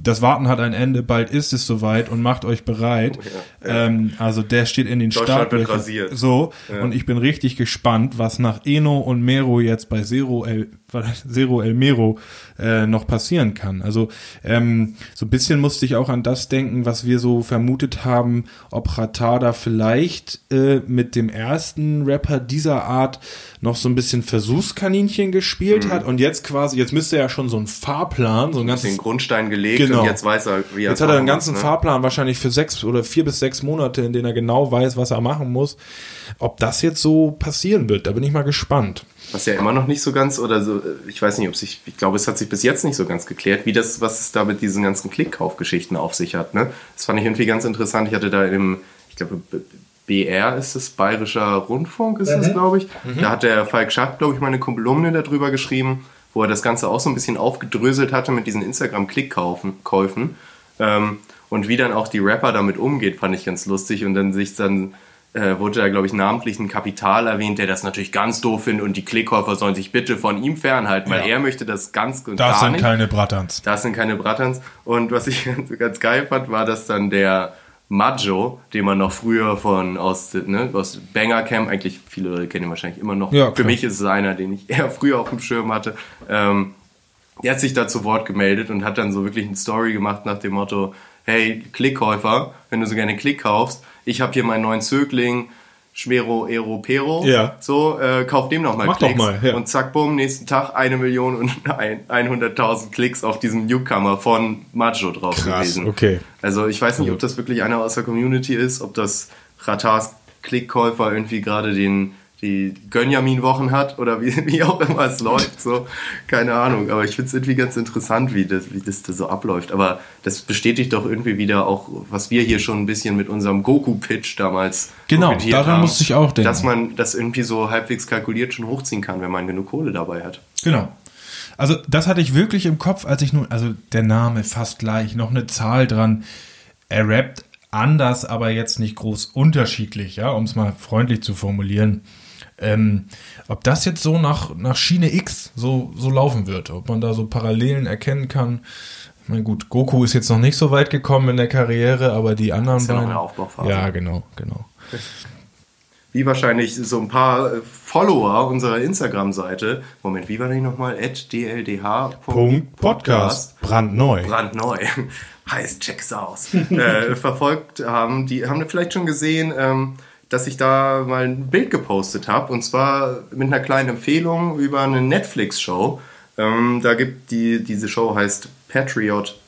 Das Warten hat ein Ende, bald ist es soweit und macht euch bereit. Oh, ja. Ähm, also der steht in den Startlöchern. So, ja. und ich bin richtig gespannt, was nach Eno und Mero jetzt bei Zero El, Zero El Mero äh, noch passieren kann. Also ähm, so ein bisschen musste ich auch an das denken, was wir so vermutet haben, ob Ratada vielleicht äh, mit dem ersten Rapper dieser Art noch so ein bisschen Versuchskaninchen gespielt mhm. hat und jetzt quasi, jetzt müsste er ja schon so einen Fahrplan, so ein ganzes... Den Grundstein gelegt genau. und jetzt weiß er, wie er Jetzt hat er einen ganzen muss, ne? Fahrplan wahrscheinlich für sechs oder vier bis sechs Monate, in denen er genau weiß, was er machen muss. Ob das jetzt so passieren wird, da bin ich mal gespannt. Was ja immer noch nicht so ganz, oder so, ich weiß nicht, ob sich, ich glaube, es hat sich bis jetzt nicht so ganz geklärt, wie das, was es da mit diesen ganzen Klickkaufgeschichten auf sich hat. Ne? Das fand ich irgendwie ganz interessant. Ich hatte da im, ich glaube, BR ist es, Bayerischer Rundfunk ist es, mhm. glaube ich. Mhm. Da hat der Falk Schacht, glaube ich, mal eine Kolumne darüber geschrieben, wo er das Ganze auch so ein bisschen aufgedröselt hatte mit diesen Instagram-Klickkäufen. Ähm, und wie dann auch die Rapper damit umgeht, fand ich ganz lustig. Und dann sich dann äh, wurde da, glaube ich, namentlich ein Kapital erwähnt, der das natürlich ganz doof findet und die Klickkäufer sollen sich bitte von ihm fernhalten, weil ja. er möchte das ganz Das sind nicht. keine Brattans. Das sind keine Brattans. Und was ich ganz, ganz geil fand, war, dass dann der Maggio, den man noch früher von aus, ne, aus Banger Camp, eigentlich viele Leute kennen ihn wahrscheinlich immer noch. Ja, Für mich ist es einer, den ich eher früher auf dem Schirm hatte. Ähm, der hat sich da zu Wort gemeldet und hat dann so wirklich eine Story gemacht nach dem Motto, hey, Klickkäufer, wenn du so gerne Klick kaufst, ich habe hier meinen neuen Zögling, Schmero Ero Pero. Ja. So, äh, kauf dem noch mal Mach Klicks. Doch mal, ja. Und zack, bumm, nächsten Tag eine Million und 100.000 Klicks auf diesem Newcomer von Macho drauf Krass, gewesen. okay. Also ich weiß nicht, ob das wirklich einer aus der Community ist, ob das Ratars Klickkäufer irgendwie gerade den die Gönjamin-Wochen hat oder wie, wie auch immer es läuft. So, keine Ahnung. Aber ich finde es irgendwie ganz interessant, wie das, wie das da so abläuft. Aber das bestätigt doch irgendwie wieder auch, was wir hier schon ein bisschen mit unserem Goku-Pitch damals Genau, daran haben, musste ich auch denken. Dass man das irgendwie so halbwegs kalkuliert schon hochziehen kann, wenn man genug Kohle dabei hat. Genau. Also das hatte ich wirklich im Kopf, als ich nun, also der Name fast gleich, noch eine Zahl dran. Er rappt anders, aber jetzt nicht groß unterschiedlich, ja, um es mal freundlich zu formulieren. Ähm, ob das jetzt so nach, nach Schiene X so, so laufen wird, ob man da so Parallelen erkennen kann. Ich meine, gut, Goku ist jetzt noch nicht so weit gekommen in der Karriere, aber die anderen ist ja beiden. Noch Ja, genau, genau. Wie wahrscheinlich so ein paar äh, Follower unserer Instagram-Seite. Moment, wie war die nochmal? dldh.podcast. Brandneu. Brandneu. heißt, check's aus. äh, verfolgt haben. Die haben vielleicht schon gesehen, ähm, dass ich da mal ein Bild gepostet habe und zwar mit einer kleinen Empfehlung über eine Netflix-Show. Ähm, da gibt die, diese Show heißt Patriot,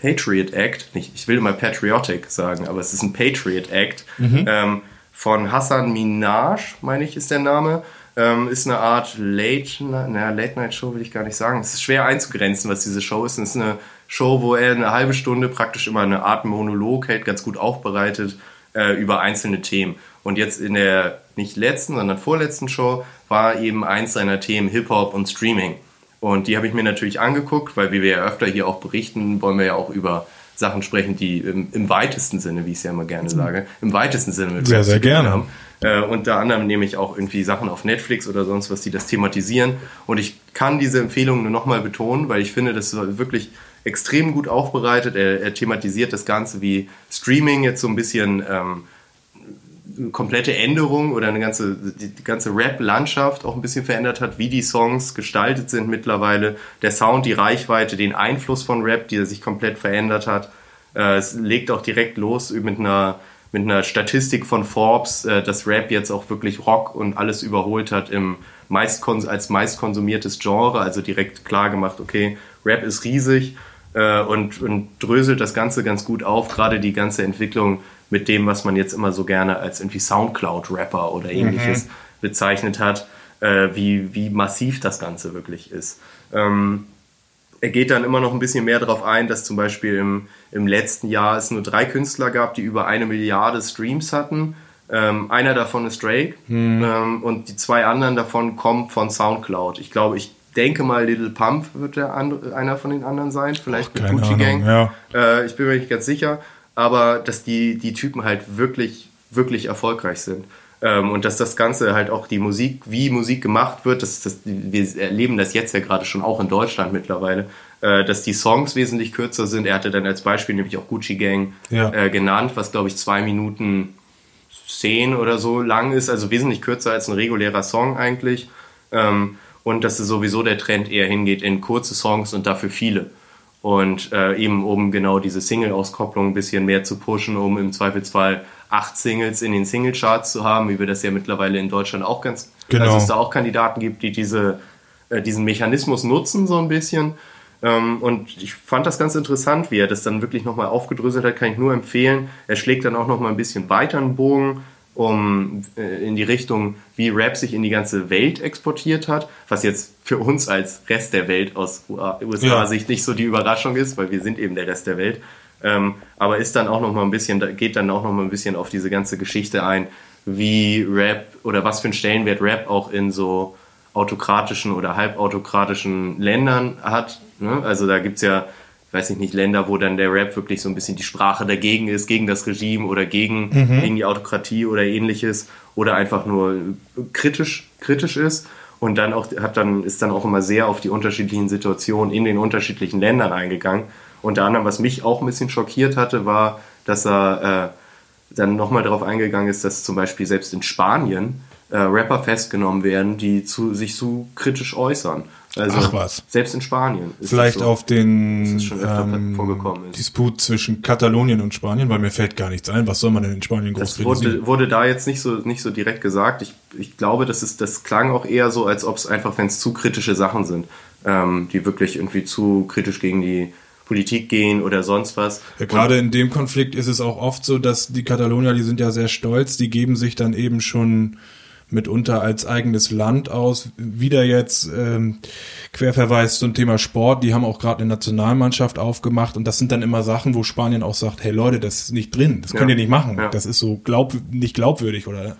Patriot Act. Nicht, ich will immer Patriotic sagen, aber es ist ein Patriot Act. Mhm. Ähm, von Hassan Minaj, meine ich, ist der Name. Ähm, ist eine Art Late, naja, Late Night Show will ich gar nicht sagen. Es ist schwer einzugrenzen, was diese Show ist. Es ist eine Show, wo er eine halbe Stunde praktisch immer eine Art Monolog hält, ganz gut aufbereitet äh, über einzelne Themen. Und jetzt in der nicht letzten, sondern vorletzten Show war eben eins seiner Themen Hip-Hop und Streaming. Und die habe ich mir natürlich angeguckt, weil wie wir ja öfter hier auch berichten, wollen wir ja auch über Sachen sprechen, die im, im weitesten Sinne, wie ich es ja immer gerne sage, im weitesten Sinne mit Sehr, sehr gerne. haben. Äh, unter anderem nehme ich auch irgendwie Sachen auf Netflix oder sonst was, die das thematisieren. Und ich kann diese Empfehlung nur nochmal betonen, weil ich finde, das ist wirklich extrem gut aufbereitet. Er, er, thematisiert das Ganze wie Streaming jetzt so ein bisschen ähm, komplette Änderung oder eine ganze, die, die ganze Rap-Landschaft auch ein bisschen verändert hat, wie die Songs gestaltet sind mittlerweile, der Sound, die Reichweite, den Einfluss von Rap, die sich komplett verändert hat. Äh, es legt auch direkt los mit einer, mit einer Statistik von Forbes, äh, dass Rap jetzt auch wirklich Rock und alles überholt hat im meist als meist konsumiertes Genre, also direkt klar gemacht, okay, Rap ist riesig äh, und, und dröselt das Ganze ganz gut auf, gerade die ganze Entwicklung mit dem, was man jetzt immer so gerne als irgendwie Soundcloud-Rapper oder ähnliches mhm. bezeichnet hat, äh, wie, wie massiv das Ganze wirklich ist. Ähm, er geht dann immer noch ein bisschen mehr darauf ein, dass zum Beispiel im, im letzten Jahr es nur drei Künstler gab, die über eine Milliarde Streams hatten. Ähm, einer davon ist Drake mhm. ähm, und die zwei anderen davon kommen von Soundcloud. Ich glaube, ich denke mal, Little Pump wird der andere, einer von den anderen sein, vielleicht Ach, mit Gucci Gang. Ja. Äh, ich bin mir nicht ganz sicher aber dass die, die Typen halt wirklich, wirklich erfolgreich sind. Ähm, und dass das Ganze halt auch die Musik, wie Musik gemacht wird, das, das, wir erleben das jetzt ja gerade schon auch in Deutschland mittlerweile, äh, dass die Songs wesentlich kürzer sind. Er hatte dann als Beispiel nämlich auch Gucci Gang ja. äh, genannt, was glaube ich zwei Minuten zehn oder so lang ist, also wesentlich kürzer als ein regulärer Song eigentlich. Ähm, und dass es sowieso der Trend eher hingeht in kurze Songs und dafür viele und äh, eben um genau diese Single-Auskopplung ein bisschen mehr zu pushen, um im Zweifelsfall acht Singles in den Single-Charts zu haben, wie wir das ja mittlerweile in Deutschland auch ganz, genau. also es da auch Kandidaten gibt, die diese, äh, diesen Mechanismus nutzen so ein bisschen. Ähm, und ich fand das ganz interessant, wie er das dann wirklich nochmal aufgedröselt hat, kann ich nur empfehlen. Er schlägt dann auch nochmal ein bisschen weiter einen Bogen um äh, in die Richtung, wie Rap sich in die ganze Welt exportiert hat, was jetzt für uns als Rest der Welt aus USA-Sicht ja. nicht so die Überraschung ist, weil wir sind eben der Rest der Welt. Ähm, aber ist dann auch noch mal ein bisschen, geht dann auch noch mal ein bisschen auf diese ganze Geschichte ein, wie Rap oder was für einen Stellenwert Rap auch in so autokratischen oder halbautokratischen Ländern hat. Ne? Also da gibt's ja weiß ich nicht, Länder, wo dann der Rap wirklich so ein bisschen die Sprache dagegen ist, gegen das Regime oder gegen, mhm. gegen die Autokratie oder ähnliches oder einfach nur kritisch, kritisch ist und dann auch hat dann ist dann auch immer sehr auf die unterschiedlichen Situationen in den unterschiedlichen Ländern eingegangen. Unter anderem, was mich auch ein bisschen schockiert hatte, war, dass er äh, dann nochmal darauf eingegangen ist, dass zum Beispiel selbst in Spanien äh, Rapper festgenommen werden, die zu, sich zu kritisch äußern. Also Ach was. Selbst in Spanien. Vielleicht so, auf den ähm, Disput zwischen Katalonien und Spanien, weil mir fällt gar nichts ein. Was soll man denn in Spanien groß Das wurde, wurde, da jetzt nicht so, nicht so direkt gesagt. Ich, ich glaube, das, ist, das klang auch eher so, als ob es einfach, wenn es zu kritische Sachen sind, ähm, die wirklich irgendwie zu kritisch gegen die Politik gehen oder sonst was. Ja, gerade in dem Konflikt ist es auch oft so, dass die Katalonier, die sind ja sehr stolz, die geben sich dann eben schon mitunter als eigenes Land aus. Wieder jetzt ähm, Querverweis zum Thema Sport. Die haben auch gerade eine Nationalmannschaft aufgemacht und das sind dann immer Sachen, wo Spanien auch sagt, hey Leute, das ist nicht drin, das könnt ja. ihr nicht machen. Ja. Das ist so glaub, nicht glaubwürdig oder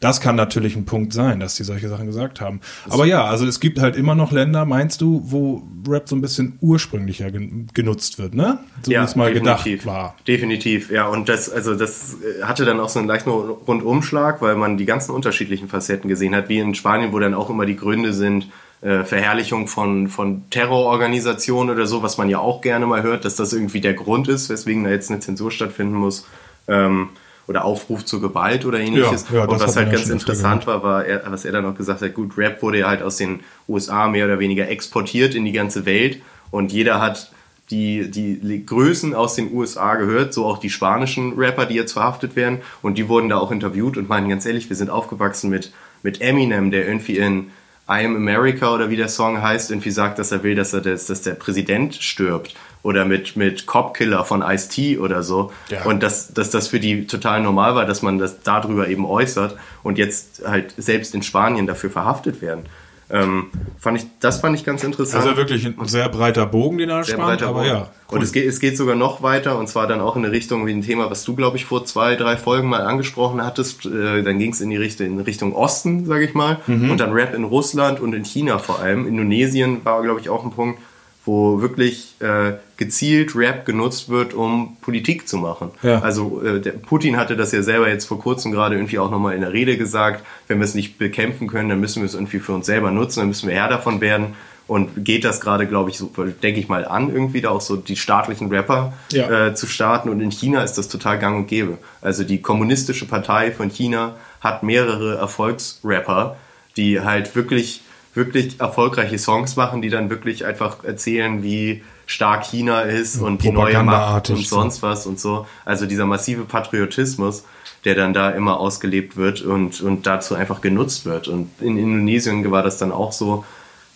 das kann natürlich ein Punkt sein, dass die solche Sachen gesagt haben. Aber ja, also es gibt halt immer noch Länder, meinst du, wo Rap so ein bisschen ursprünglicher genutzt wird, ne? So ja, wie es mal definitiv. gedacht war. Definitiv, ja. Und das, also das äh, hatte dann auch so einen leichten Rundumschlag, weil man die ganzen unterschiedlichen Facetten gesehen hat, wie in Spanien, wo dann auch immer die Gründe sind, äh, Verherrlichung von, von Terrororganisationen oder so, was man ja auch gerne mal hört, dass das irgendwie der Grund ist, weswegen da jetzt eine Zensur stattfinden muss. Ähm, oder Aufruf zur Gewalt oder ähnliches. Ja, ja, und was halt ganz interessant war, war, er, was er dann auch gesagt hat, gut, Rap wurde ja halt aus den USA mehr oder weniger exportiert in die ganze Welt und jeder hat die, die Größen aus den USA gehört, so auch die spanischen Rapper, die jetzt verhaftet werden und die wurden da auch interviewt und meinen ganz ehrlich, wir sind aufgewachsen mit, mit Eminem, der irgendwie in I Am America oder wie der Song heißt, irgendwie sagt, dass er will, dass, er das, dass der Präsident stirbt. Oder mit, mit Cop Killer von Ice-T oder so. Ja. Und dass, dass das für die total normal war, dass man das darüber eben äußert und jetzt halt selbst in Spanien dafür verhaftet werden. Ähm, fand ich, das fand ich ganz interessant. Also wirklich ein sehr breiter Bogen, den er Sehr spannt, breiter aber Bogen. ja. Und es geht, es geht sogar noch weiter und zwar dann auch in eine Richtung wie ein Thema, was du, glaube ich, vor zwei, drei Folgen mal angesprochen hattest. Äh, dann ging es in die Richtung, in Richtung Osten, sage ich mal. Mhm. Und dann Rap in Russland und in China vor allem. Indonesien war, glaube ich, auch ein Punkt, wo wirklich äh, gezielt Rap genutzt wird, um Politik zu machen. Ja. Also äh, der Putin hatte das ja selber jetzt vor kurzem gerade irgendwie auch nochmal in der Rede gesagt, wenn wir es nicht bekämpfen können, dann müssen wir es irgendwie für uns selber nutzen, dann müssen wir Herr davon werden. Und geht das gerade, glaube ich, so, denke ich mal an, irgendwie da auch so die staatlichen Rapper Ja. äh, zu starten. Und in China ist das total gang und gäbe. Also die kommunistische Partei von China hat mehrere Erfolgsrapper, die halt wirklich, wirklich erfolgreiche Songs machen, die dann wirklich einfach erzählen, wie stark China ist und die neue Macht und so. sonst was und so. Also dieser massive Patriotismus, der dann da immer ausgelebt wird und, und dazu einfach genutzt wird. Und in Indonesien war das dann auch so,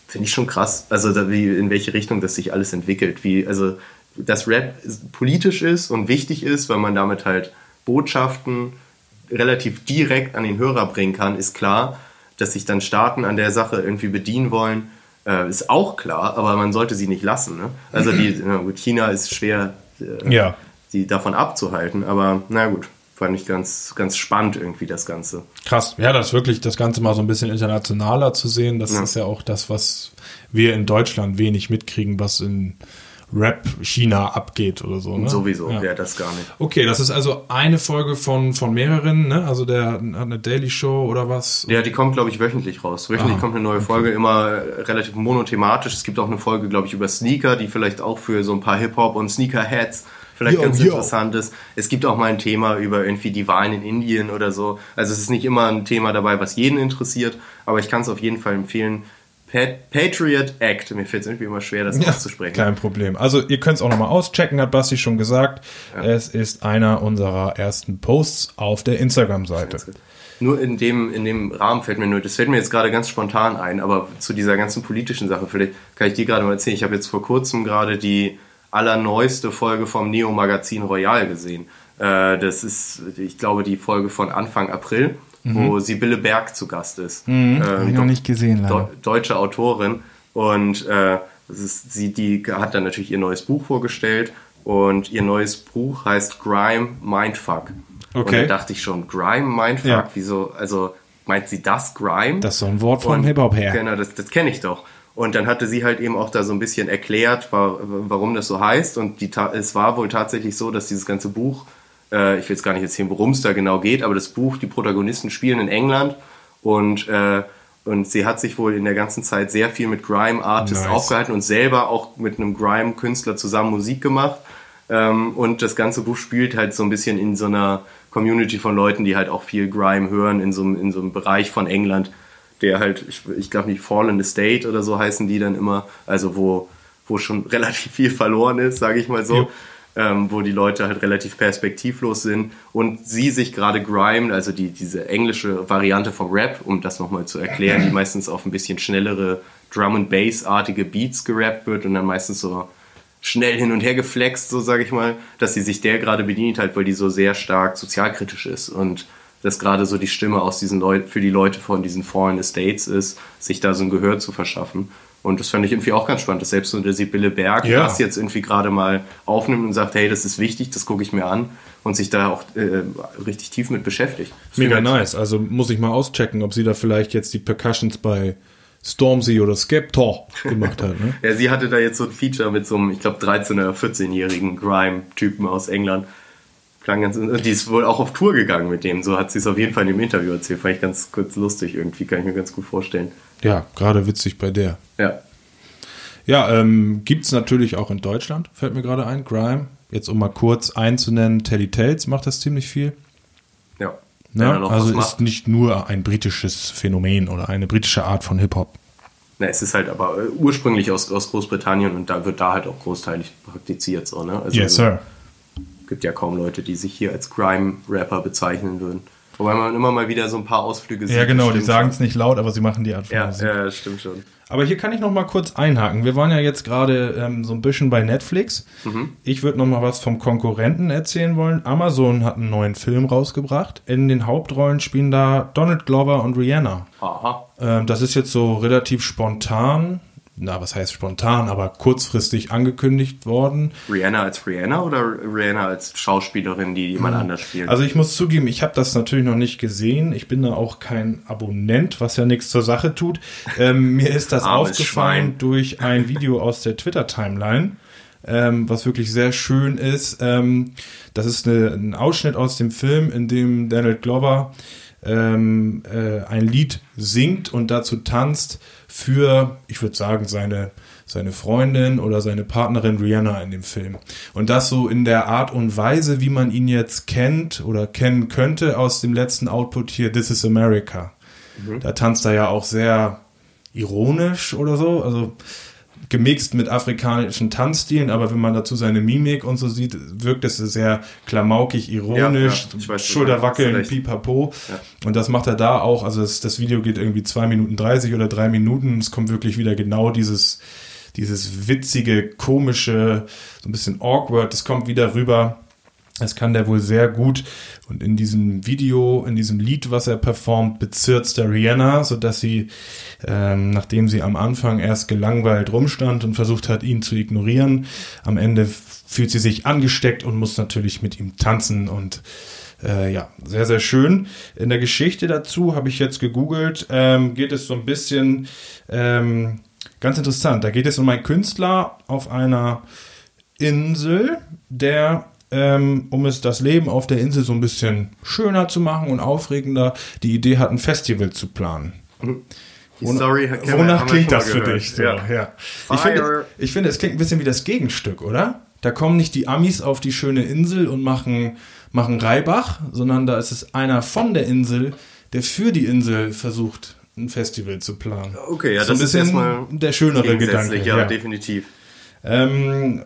finde ich schon krass. Also da, wie, in welche Richtung das sich alles entwickelt. Wie, also dass Rap politisch ist und wichtig ist, weil man damit halt Botschaften relativ direkt an den Hörer bringen kann, ist klar. Dass sich dann Staaten an der Sache irgendwie bedienen wollen, äh, ist auch klar, aber man sollte sie nicht lassen. Ne? Also die, na gut, China ist schwer, äh, Ja. sie davon abzuhalten, aber na gut, fand ich ganz, ganz spannend irgendwie das Ganze. Krass. Ja, das wirklich das Ganze mal so ein bisschen internationaler zu sehen, das Ja. ist ja auch das, was wir in Deutschland wenig mitkriegen, was in Rap China abgeht oder so. Ne? Sowieso, ja. Ja. das gar nicht. Okay, das ist also eine Folge von, von mehreren, ne? Also der hat eine Daily Show oder was? Ja, die kommt, glaube ich, wöchentlich raus. Wöchentlich Ah, kommt eine neue Folge, immer äh, relativ monothematisch. Es gibt auch eine Folge, glaube ich, über Sneaker, die vielleicht auch für so ein paar Hip-Hop- und Sneaker-Heads vielleicht Yo, ganz yo. interessant ist. Es gibt auch mal ein Thema über irgendwie die Wahlen in Indien oder so. Also es ist nicht immer ein Thema dabei, was jeden interessiert, aber ich kann es auf jeden Fall empfehlen. Pat Patriot Act. Mir fällt es irgendwie immer schwer, das auszusprechen. Kein Problem. Also ihr könnt es auch nochmal auschecken, hat Basti schon gesagt. Es ist einer unserer ersten Posts auf der Instagram-Seite. Nur in dem, in dem Rahmen fällt mir nur, das fällt mir jetzt gerade ganz spontan ein, aber zu dieser ganzen politischen Sache, vielleicht kann ich die gerade mal erzählen. Ich habe jetzt vor kurzem gerade die allerneueste Folge vom Neo Magazin Royal gesehen. Äh, das ist, ich glaube, die Folge von Anfang April, wo Sibylle Berg zu Gast ist. Ähm, Hab ich noch nicht gesehen, leider. Deu- deutsche Autorin und äh, ist, sie die hat dann natürlich ihr neues Buch vorgestellt und ihr neues Buch heißt Grime Mindfuck. Und Okay. da dachte ich schon, Grime Mindfuck, Ja. wieso, also meint sie das Grime? Das ist so ein Wort vom Und- Hip-Hop her. Genau, das, das kenne ich doch. Und dann hatte sie halt eben auch da so ein bisschen erklärt, wa- warum das so heißt. Und die, es war wohl tatsächlich so, dass dieses ganze Buch, äh, ich will jetzt gar nicht erzählen, worum es da genau geht, aber das Buch, die Protagonisten spielen in England und, äh, und sie hat sich wohl in der ganzen Zeit sehr viel mit Grime-Artists Nice. aufgehalten und selber auch mit einem Grime-Künstler zusammen Musik gemacht. Ähm, und das ganze Buch spielt halt so ein bisschen in so einer Community von Leuten, die halt auch viel Grime hören, in so, einem- in so einem Bereich von England, der halt, ich, ich glaube nicht Fallen Estate oder so heißen die dann immer, also wo, wo schon relativ viel verloren ist, sage ich mal so. Jo. Ähm, wo die Leute halt relativ perspektivlos sind und sie sich gerade grimen, also die, diese englische Variante vom Rap, um das nochmal zu erklären, die meistens auf ein bisschen schnellere Drum and Bass-artige Beats gerappt wird und dann meistens so schnell hin und her geflext, so sage ich mal, dass sie sich der gerade bedient hat, weil die so sehr stark sozialkritisch ist und das gerade so die Stimme aus diesen Leuten für die Leute von diesen Foreign Estates ist, sich da so ein Gehör zu verschaffen. Und das fand ich irgendwie auch ganz spannend, dass selbst so der Sibylle Berg Ja. das jetzt irgendwie gerade mal aufnimmt und sagt, hey, das ist wichtig, das gucke ich mir an und sich da auch äh, richtig tief mit beschäftigt. Das Mega nice. Also muss ich mal auschecken, ob sie da vielleicht jetzt die Percussions bei Stormzy oder Skeptor gemacht hat. Ne? Ja, sie hatte da jetzt so ein Feature mit so einem, ich glaube, 13- oder 14-jährigen Grime-Typen aus England. Klang ganz, und die ist wohl auch auf Tour gegangen mit dem. So hat sie es auf jeden Fall in dem Interview erzählt. Fand ich ganz kurz lustig irgendwie, kann ich mir ganz gut vorstellen. Ja, gerade witzig bei der. Ja. Ja, ähm, gibt's natürlich auch in Deutschland, fällt mir gerade ein. Grime. Jetzt um mal kurz einzunennen, Telly Tales macht das ziemlich viel. Ja. Ne? Also ist nicht nur ein britisches Phänomen oder eine britische Art von Hip-Hop. Na, es ist halt aber äh, ursprünglich aus, aus Großbritannien und da wird da halt auch großteilig praktiziert. So, ne? also Yes, sir. gibt ja kaum Leute, die sich hier als Grime-Rapper bezeichnen würden. Wobei man immer mal wieder so ein paar Ausflüge sieht. Ja, genau, die sagen es nicht laut, aber sie machen die Art von ja, Musik. Ja, das stimmt schon. Aber hier kann ich noch mal kurz einhaken. Wir waren ja jetzt gerade ähm, so ein bisschen bei Netflix. Mhm. Ich würde noch mal was vom Konkurrenten erzählen wollen. Amazon hat einen neuen Film rausgebracht. In den Hauptrollen spielen da Donald Glover und Rihanna. Aha. Ähm, das ist jetzt so relativ spontan na, was heißt spontan, aber kurzfristig angekündigt worden. Rihanna als Rihanna oder Rihanna als Schauspielerin, die jemand hm. anders spielt? Also ich muss zugeben, ich habe das natürlich noch nicht gesehen. Ich bin da auch kein Abonnent, was ja nichts zur Sache tut. Ähm, mir ist das aufgefallen Schwein. durch ein Video aus der Twitter-Timeline. Ähm, was wirklich sehr schön ist. Ähm, das ist eine, ein Ausschnitt aus dem Film, in dem Donald Glover ähm, äh, ein Lied singt und dazu tanzt für, ich würde sagen, seine, seine Freundin oder seine Partnerin Rihanna in dem Film. Und das so in der Art und Weise, wie man ihn jetzt kennt oder kennen könnte aus dem letzten Output hier, This is America. Mhm. Da tanzt er ja auch sehr ironisch oder so. Also gemixt mit afrikanischen Tanzstilen, aber wenn man dazu seine Mimik und so sieht, wirkt es sehr klamaukig, ironisch, ja, ja. Weiß, Schulterwackeln, pipapo. Ja. Und das macht er da auch. Also das, das Video geht irgendwie zwei Minuten dreißig oder drei Minuten. Es kommt wirklich wieder genau dieses, dieses witzige, komische, so ein bisschen awkward. Das kommt wieder rüber. Das kann der wohl sehr gut. Und in diesem Video, in diesem Lied, was er performt, bezirzt der Rihanna, sodass sie, ähm, nachdem sie am Anfang erst gelangweilt rumstand und versucht hat, ihn zu ignorieren, am Ende fühlt sie sich angesteckt und muss natürlich mit ihm tanzen und äh, ja, sehr, sehr schön. In der Geschichte dazu habe ich jetzt gegoogelt, ähm, geht es so ein bisschen ähm, ganz interessant. Da geht es um einen Künstler auf einer Insel, der ähm, um es das Leben auf der Insel so ein bisschen schöner zu machen und aufregender, die Idee hat, ein Festival zu planen. Die Story Wonach klingt das für dich? So, ja. ja. Ich, finde, ich finde, es klingt ein bisschen wie das Gegenstück, oder? Da kommen nicht die Amis auf die schöne Insel und machen, machen Reibach, sondern da ist es einer von der Insel, der für die Insel versucht, ein Festival zu planen. Okay, ja, so das ist erstmal der schönere Gedanke. Ja, ja, definitiv. Ähm,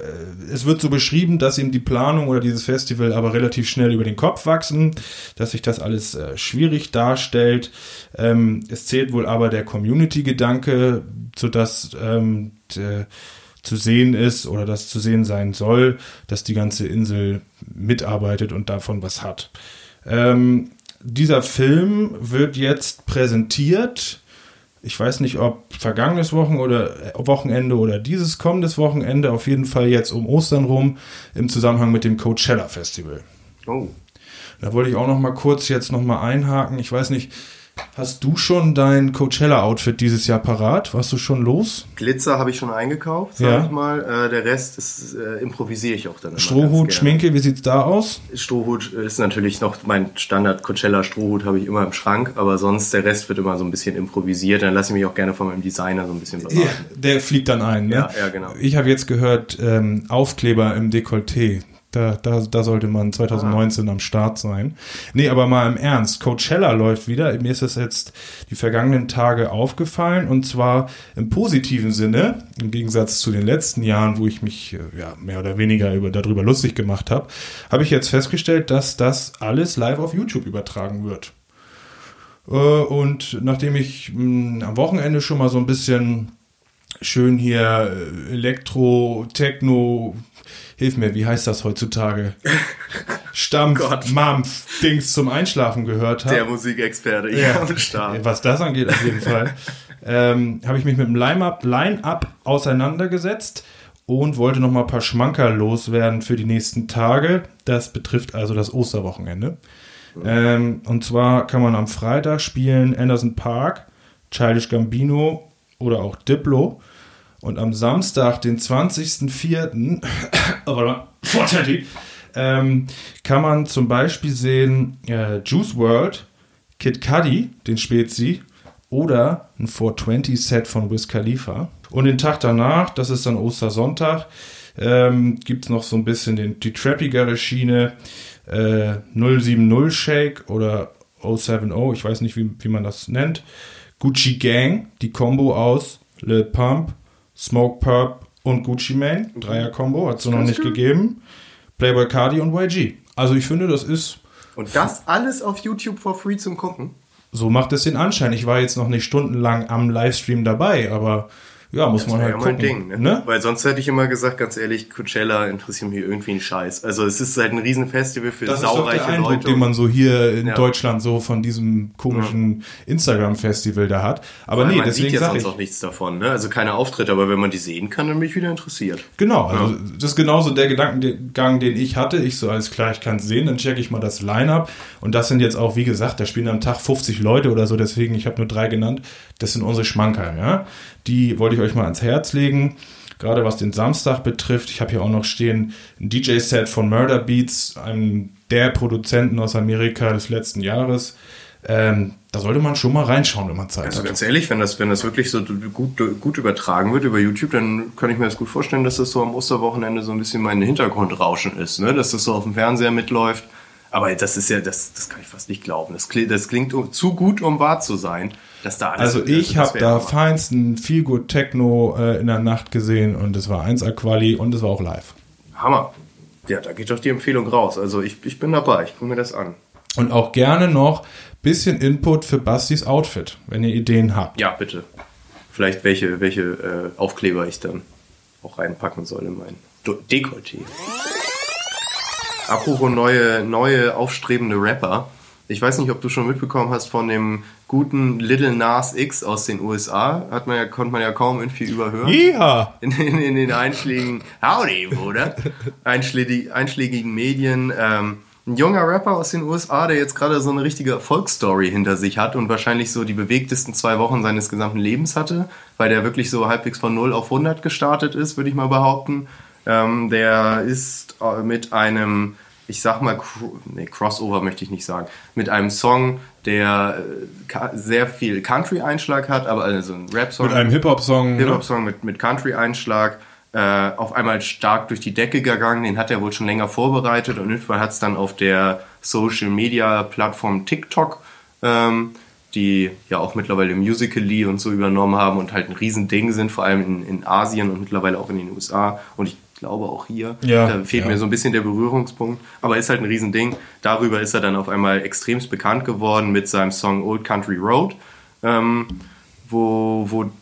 es wird so beschrieben, dass ihm die Planung oder dieses Festival aber relativ schnell über den Kopf wachsen, dass sich das alles äh, schwierig darstellt. Ähm, es zählt wohl aber der Community-Gedanke, sodass ähm, zu sehen ist oder das zu sehen sein soll, dass die ganze Insel mitarbeitet und davon was hat. Ähm, dieser Film wird jetzt präsentiert ich weiß nicht, ob vergangenes Wochen oder äh, Wochenende oder dieses kommendes Wochenende, auf jeden Fall jetzt um Ostern rum im Zusammenhang mit dem Coachella Festival. Oh. Da wollte ich auch noch mal kurz jetzt noch mal einhaken. Ich weiß nicht, Hast du schon dein Coachella-Outfit dieses Jahr parat? Warst du schon los? Glitzer habe ich schon eingekauft, sag ja. ich mal. Äh, der Rest ist, äh, improvisiere ich auch dann. Strohhut, Schminke, wie sieht's da aus? Strohhut ist natürlich noch mein Standard Coachella-Strohhut habe ich immer im Schrank, aber sonst der Rest wird immer so ein bisschen improvisiert. Dann lasse ich mich auch gerne von meinem Designer so ein bisschen beraten. Ja, der fliegt dann ein, ne? Ja, ja genau. Ich habe jetzt gehört, ähm, Aufkleber im Dekolleté. Da, da, da sollte man 2019 ah. am Start sein. Nee, aber mal im Ernst. Coachella läuft wieder. Mir ist das jetzt die vergangenen Tage aufgefallen und zwar im positiven Sinne, im Gegensatz zu den letzten Jahren, wo ich mich äh, ja, mehr oder weniger über, darüber lustig gemacht habe, habe ich jetzt festgestellt, dass das alles live auf YouTube übertragen wird. Äh, und nachdem ich mh, am Wochenende schon mal so ein bisschen schön hier äh, Elektro, Techno, hilf mir, wie heißt das heutzutage? Stampf, Gott. Mampf, Dings zum Einschlafen gehört habe. Der Musikexperte, ja, am Start. Was das angeht, auf jeden Fall. ähm, habe ich mich mit dem Line-Up Line auseinandergesetzt und wollte noch mal ein paar Schmanker loswerden für die nächsten Tage. Das betrifft also das Osterwochenende. Mhm. Ähm, und zwar kann man am Freitag spielen Anderson Park, Childish Gambino oder auch Diplo. Und am Samstag, den 20.04., aber 420, ähm, kann man zum Beispiel sehen äh, Juice World, Kid Cudi, den Spezi, oder ein 420-Set von Wiz Khalifa. Und den Tag danach, das ist dann Ostersonntag, ähm, gibt es noch so ein bisschen den, die trappigere Schiene, äh, 070 Shake oder 070, ich weiß nicht, wie, wie man das nennt. Gucci Gang, die Combo aus Lil Pump, Smoke Purp und Gucci Mane. Dreier-Kombo, hat es noch nicht gegeben. Playboy Cardi und YG. Also ich finde, das ist Und das alles auf YouTube for free zum Gucken? So macht es den Anschein. Ich war jetzt noch nicht stundenlang am Livestream dabei, aber ja, muss man halt ja gucken. Ding, ne? ne? Weil sonst hätte ich immer gesagt, ganz ehrlich, Coachella interessiert mich irgendwie einen Scheiß. Also es ist halt ein Riesenfestival für Das ist doch saureiche der Eindruck, Leute. den man so hier in Ja. Deutschland so von diesem komischen Instagram-Festival da hat. Aber Weil nee, man sieht deswegen ja sage sonst ich, auch nichts davon, ne? Also keine Auftritte, aber wenn man die sehen kann, dann bin ich wieder interessiert. genau, also das ist genauso der Gedankengang, den ich hatte. Ich so, alles klar, ich kann es sehen, dann checke ich mal das Line-Up. Und das sind jetzt auch, wie gesagt, da spielen am Tag 50 Leute oder so, deswegen, ich habe nur drei genannt. Das sind unsere Schmankerl, ja. Die wollte ich euch mal ans Herz legen. Gerade was den Samstag betrifft. Ich habe hier auch noch stehen ein DJ-Set von Murder Beats, einem der Produzenten aus Amerika des letzten Jahres. Ähm, da sollte man schon mal reinschauen, wenn man Zeit Also hat. ganz ehrlich, wenn das, wenn das wirklich so gut, gut übertragen wird über YouTube, dann kann ich mir das gut vorstellen, dass das so am Osterwochenende so ein bisschen mein Hintergrundrauschen ist, ne? Dass das so auf dem Fernseher mitläuft. Aber das ist ja, das, das kann ich fast nicht glauben. Das klingt, das klingt zu gut, um wahr zu sein, dass da alles. Also ich habe da feinsten Feelgood Techno äh, in der Nacht gesehen und es war 1A Quali und es war auch live. Hammer. Ja, da geht doch die Empfehlung raus. Also ich, ich bin dabei, ich gucke mir das an. Und auch gerne noch bisschen Input für Bastis Outfit, wenn ihr Ideen habt. Ja, bitte. Vielleicht welche, welche äh, Aufkleber ich dann auch reinpacken soll in mein Do- Dekolleté. Apropos neue, neue aufstrebende Rapper. Ich weiß nicht, ob du schon mitbekommen hast von dem guten Little Nas X aus den USA. Hat man ja, konnte man ja kaum irgendwie überhören. Ja. in, in, in den einschlägigen, howdy, Bruder, einschlägigen, einschlägigen Medien. Ähm, ein junger Rapper aus den USA, der jetzt gerade so eine richtige Erfolgsstory hinter sich hat und wahrscheinlich so die bewegtesten zwei Wochen seines gesamten Lebens hatte, weil der wirklich so halbwegs von 0 auf 100 gestartet ist, würde ich mal behaupten. Ähm, der ist äh, mit einem, ich sag mal, nee, Crossover möchte ich nicht sagen, mit einem Song, der äh, sehr viel Country-Einschlag hat, aber also ein Rap-Song. Mit einem Hip-Hop-Song. ne? Hip-Hop-Song mit, mit Country-Einschlag äh, auf einmal stark durch die Decke gegangen. Den hat er wohl schon länger vorbereitet und irgendwann hat es dann auf der Social-Media-Plattform TikTok, ähm, die ja auch mittlerweile Musical.ly und so übernommen haben und halt ein Riesending sind, vor allem in, in Asien und mittlerweile auch in den USA und ich glaube auch hier. Ja, da fehlt ja. mir so ein bisschen der Berührungspunkt, aber ist halt ein Riesending. Darüber ist er dann auf einmal extremst bekannt geworden mit seinem Song Old Country Road, ähm, wo, wo du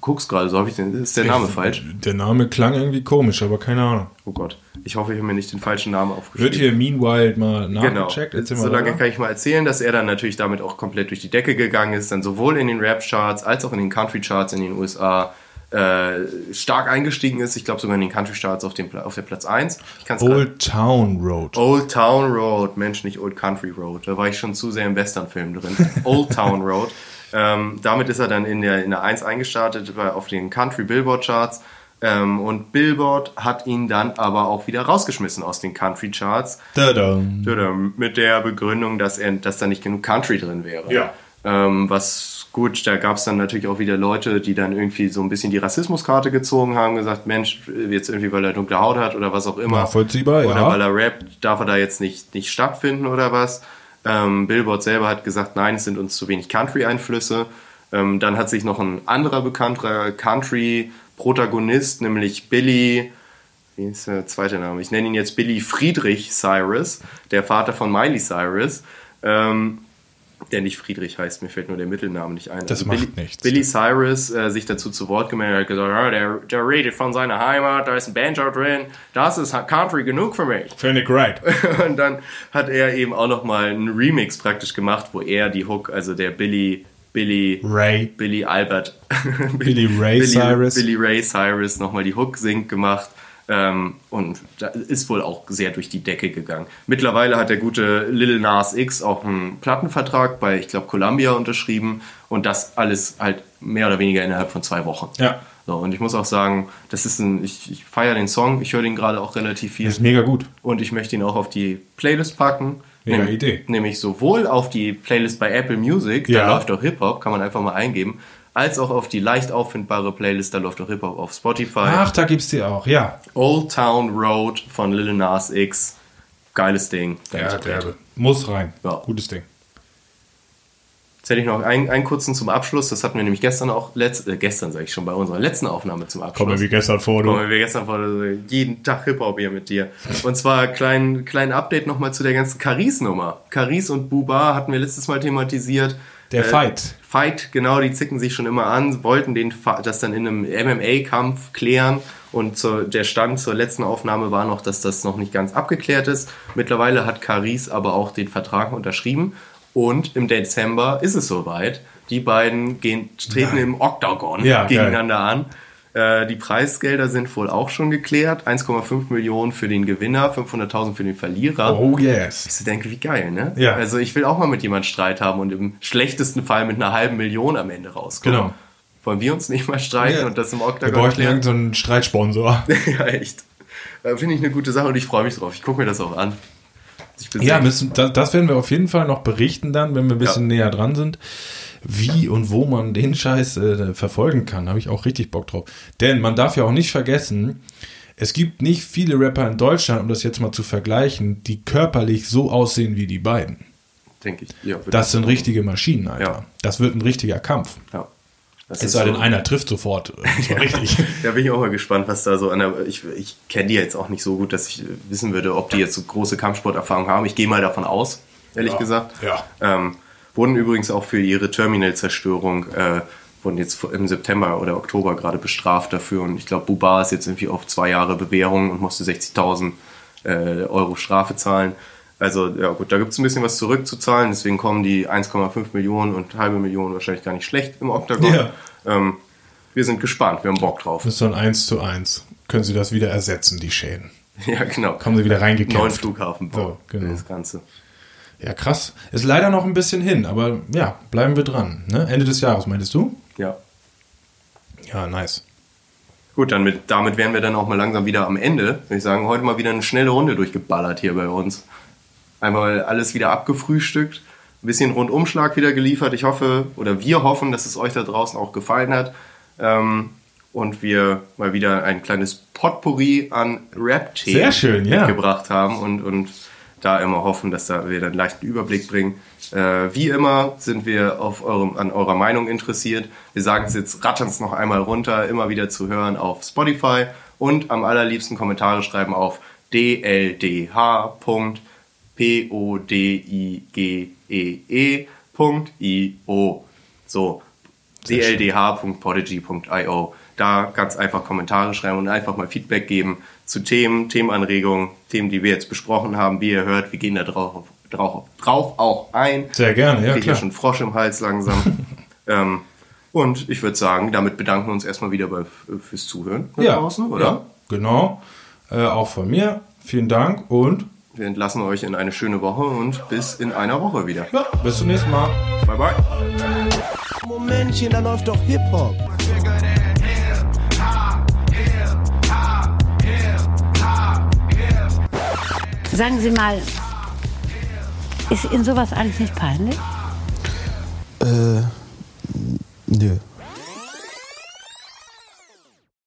guckst gerade, so habe ich den, ist der Name falsch? Der Name klang irgendwie komisch, aber keine Ahnung. Oh Gott, ich hoffe, ich habe mir nicht den falschen Namen Wird aufgeschrieben. hier Meanwhile mal Genau. nachgecheckt? Mal Solange kann ich mal erzählen, dass er dann natürlich damit auch komplett durch die Decke gegangen ist, dann sowohl in den Rap-Charts als auch in den Country-Charts in den USA äh, stark eingestiegen ist. Ich glaube sogar in den Country-Charts auf, dem auf der Platz 1. Ich kann's grad- Old Town Road. Old Town Road, Mensch, nicht Old Country Road. Da war ich schon zu sehr im Western-Film drin. Old Town Road. Ähm, damit ist er dann in der, in der 1 eingestartet, war auf den Country Billboard Charts. Ähm, und Billboard hat ihn dann aber auch wieder rausgeschmissen aus den Country Charts. Tadam. Tadam, Mit der Begründung, dass, er, dass da nicht genug Country drin wäre. Ja. Ähm, was gut, da gab es dann natürlich auch wieder Leute, die dann irgendwie so ein bisschen die Rassismuskarte gezogen haben, gesagt, Mensch, jetzt irgendwie, weil er dunkle Haut hat oder was auch immer. Nachvollziehbar, Oder ja. weil er rappt, darf er da jetzt nicht, nicht stattfinden oder was. Ähm, Billboard selber hat gesagt, nein, es sind uns zu wenig Country-Einflüsse. Ähm, dann hat sich noch ein anderer bekannter Country-Protagonist, nämlich Billy, wie ist der zweite Name? Ich nenne ihn jetzt Billy Friedrich Cyrus, der Vater von Miley Cyrus. Ähm, der nicht Friedrich heißt, mir fällt nur der Mittelname nicht ein. Das Billy, macht nichts. Billy Cyrus äh, sich dazu zu Wort gemeldet hat, gesagt, ja, der, der redet von seiner Heimat, da ist ein Banjo drin, das ist Country genug für mich. Finde ich great. Und dann hat er eben auch nochmal einen Remix praktisch gemacht, wo er die Hook, also der Billy, Billy, Ray. Billy Albert, Billy Ray Cyrus. Billy Ray Cyrus nochmal die Hook singt gemacht. Ähm, und da ist wohl auch sehr durch die Decke gegangen. Mittlerweile hat der gute Lil Nas X auch einen Plattenvertrag bei, ich glaube, Columbia unterschrieben und das alles halt mehr oder weniger innerhalb von zwei Wochen. Ja. So, und ich muss auch sagen, das ist ein, ich, ich feiere den Song, ich höre den gerade auch relativ viel. Ist mega gut. Und ich möchte ihn auch auf die Playlist packen. Mega Nehm- Idee. Nämlich sowohl auf die Playlist bei Apple Music, Ja. da läuft auch Hip-Hop, kann man einfach mal eingeben, als auch auf die leicht auffindbare Playlist, da läuft auch Hip-Hop auf Spotify. Ach, da gibt's die auch, ja. Old Town Road von Lil Nas X. Geiles Ding. Ja, derbe. Muss rein. Ja. Gutes Ding. Erzähle ich noch einen, einen kurzen zum Abschluss. Das hatten wir nämlich gestern auch, letzt, äh, gestern sage ich schon, bei unserer letzten Aufnahme zum Abschluss. Kommen wir wie gestern vor, du. Kommen wir wie gestern vor, also jeden Tag Hip-Hop hier mit dir. Und zwar klein, kleinen Update nochmal zu der ganzen Caris-Nummer. Caris und Buba hatten wir letztes Mal thematisiert. Der äh, Fight. Fight, genau, die zicken sich schon immer an, wollten den, das dann in einem MMA-Kampf klären. Und zur, der Stand zur letzten Aufnahme war noch, dass das noch nicht ganz abgeklärt ist. Mittlerweile hat Caris aber auch den Vertrag unterschrieben und im Dezember ist es soweit. Die beiden gehen, treten Nein. im Octagon ja, gegeneinander geil. an. Äh, die Preisgelder sind wohl auch schon geklärt. 1,5 Millionen für den Gewinner, 500.000 für den Verlierer. Oh yes. Ich denke, wie geil, ne? Ja. Also ich will auch mal mit jemandem Streit haben und im schlechtesten Fall mit einer halben Million am Ende rauskommen. Genau. Wollen wir uns nicht mal streiten ja. und das im Octagon Wir bräuchten irgendeinen Streitsponsor. ja, echt. Äh, Finde ich eine gute Sache und ich freue mich drauf. Ich gucke mir das auch an. Ja, müssen, das, das, werden wir auf jeden Fall noch berichten dann, wenn wir ein bisschen ja. näher dran sind. Wie und wo man den Scheiß äh, verfolgen kann, habe ich auch richtig Bock drauf. Denn man darf ja auch nicht vergessen, es gibt nicht viele Rapper in Deutschland, um das jetzt mal zu vergleichen, die körperlich so aussehen wie die beiden. Denke ich. Ja, das sind richtige Maschinen, Alter. Ja. Das wird ein richtiger Kampf. Ja. Das es sei denn, so, einer trifft sofort. Das war richtig. da bin ich auch mal gespannt, was da so an der. Ich, ich kenne die jetzt auch nicht so gut, dass ich wissen würde, ob die jetzt so große Kampfsporterfahrung haben. Ich gehe mal davon aus, ehrlich ja. gesagt. Ja. Ähm, wurden übrigens auch für ihre Terminal-Zerstörung, äh, wurden jetzt im September oder Oktober gerade bestraft dafür. Und ich glaube, Buba ist jetzt irgendwie auf zwei Jahre Bewährung und musste 60.000 äh, Euro Strafe zahlen. Also ja gut, da gibt es ein bisschen was zurückzuzahlen, deswegen kommen die 1,5 Millionen und halbe Millionen wahrscheinlich gar nicht schlecht im Oktagon. Ja. Ähm, wir sind gespannt, wir haben Bock drauf. Das ist so ein 1 zu 1. Können Sie das wieder ersetzen, die Schäden? Ja, genau. Kommen Sie wieder reingekämpft. Neuen Flughafen so, genau. das Ganze. Ja, krass. Ist leider noch ein bisschen hin, aber ja, bleiben wir dran. Ne? Ende des Jahres, meintest du? Ja. Ja, nice. Gut, dann mit, damit wären wir dann auch mal langsam wieder am Ende. Würde ich sagen, heute mal wieder eine schnelle Runde durchgeballert hier bei uns einmal alles wieder abgefrühstückt, ein bisschen Rundumschlag wieder geliefert. Ich hoffe, oder wir hoffen, dass es euch da draußen auch gefallen hat. Ähm, und wir mal wieder ein kleines Potpourri an Rap-Themen ja. mitgebracht haben und, und da immer hoffen, dass da wir einen leichten Überblick bringen. Äh, wie immer sind wir auf eurem, an eurer Meinung interessiert. Wir sagen es jetzt, rattern es noch einmal runter, immer wieder zu hören auf Spotify und am allerliebsten Kommentare schreiben auf dldh.de P-O-D-I-G-E-E.io. So, dldh.podigy.io. Da ganz einfach Kommentare schreiben und einfach mal Feedback geben zu Themen, Themenanregungen, Themen, die wir jetzt besprochen haben. Wie ihr hört, wir gehen da drauf, drauf, drauf auch ein. Sehr gerne, ja. Ich kriege schon Frosch im Hals langsam. ähm, und ich würde sagen, damit bedanken wir uns erstmal wieder bei, fürs Zuhören ja, draußen, oder? Ja, genau. Äh, auch von mir. Vielen Dank und wir entlassen euch in eine schöne Woche und bis in einer Woche wieder. Ja, bis zum nächsten Mal. Bye bye. Momentchen, da läuft doch Hip-Hop. Sagen Sie mal, ist Ihnen sowas eigentlich nicht peinlich? Äh, nö.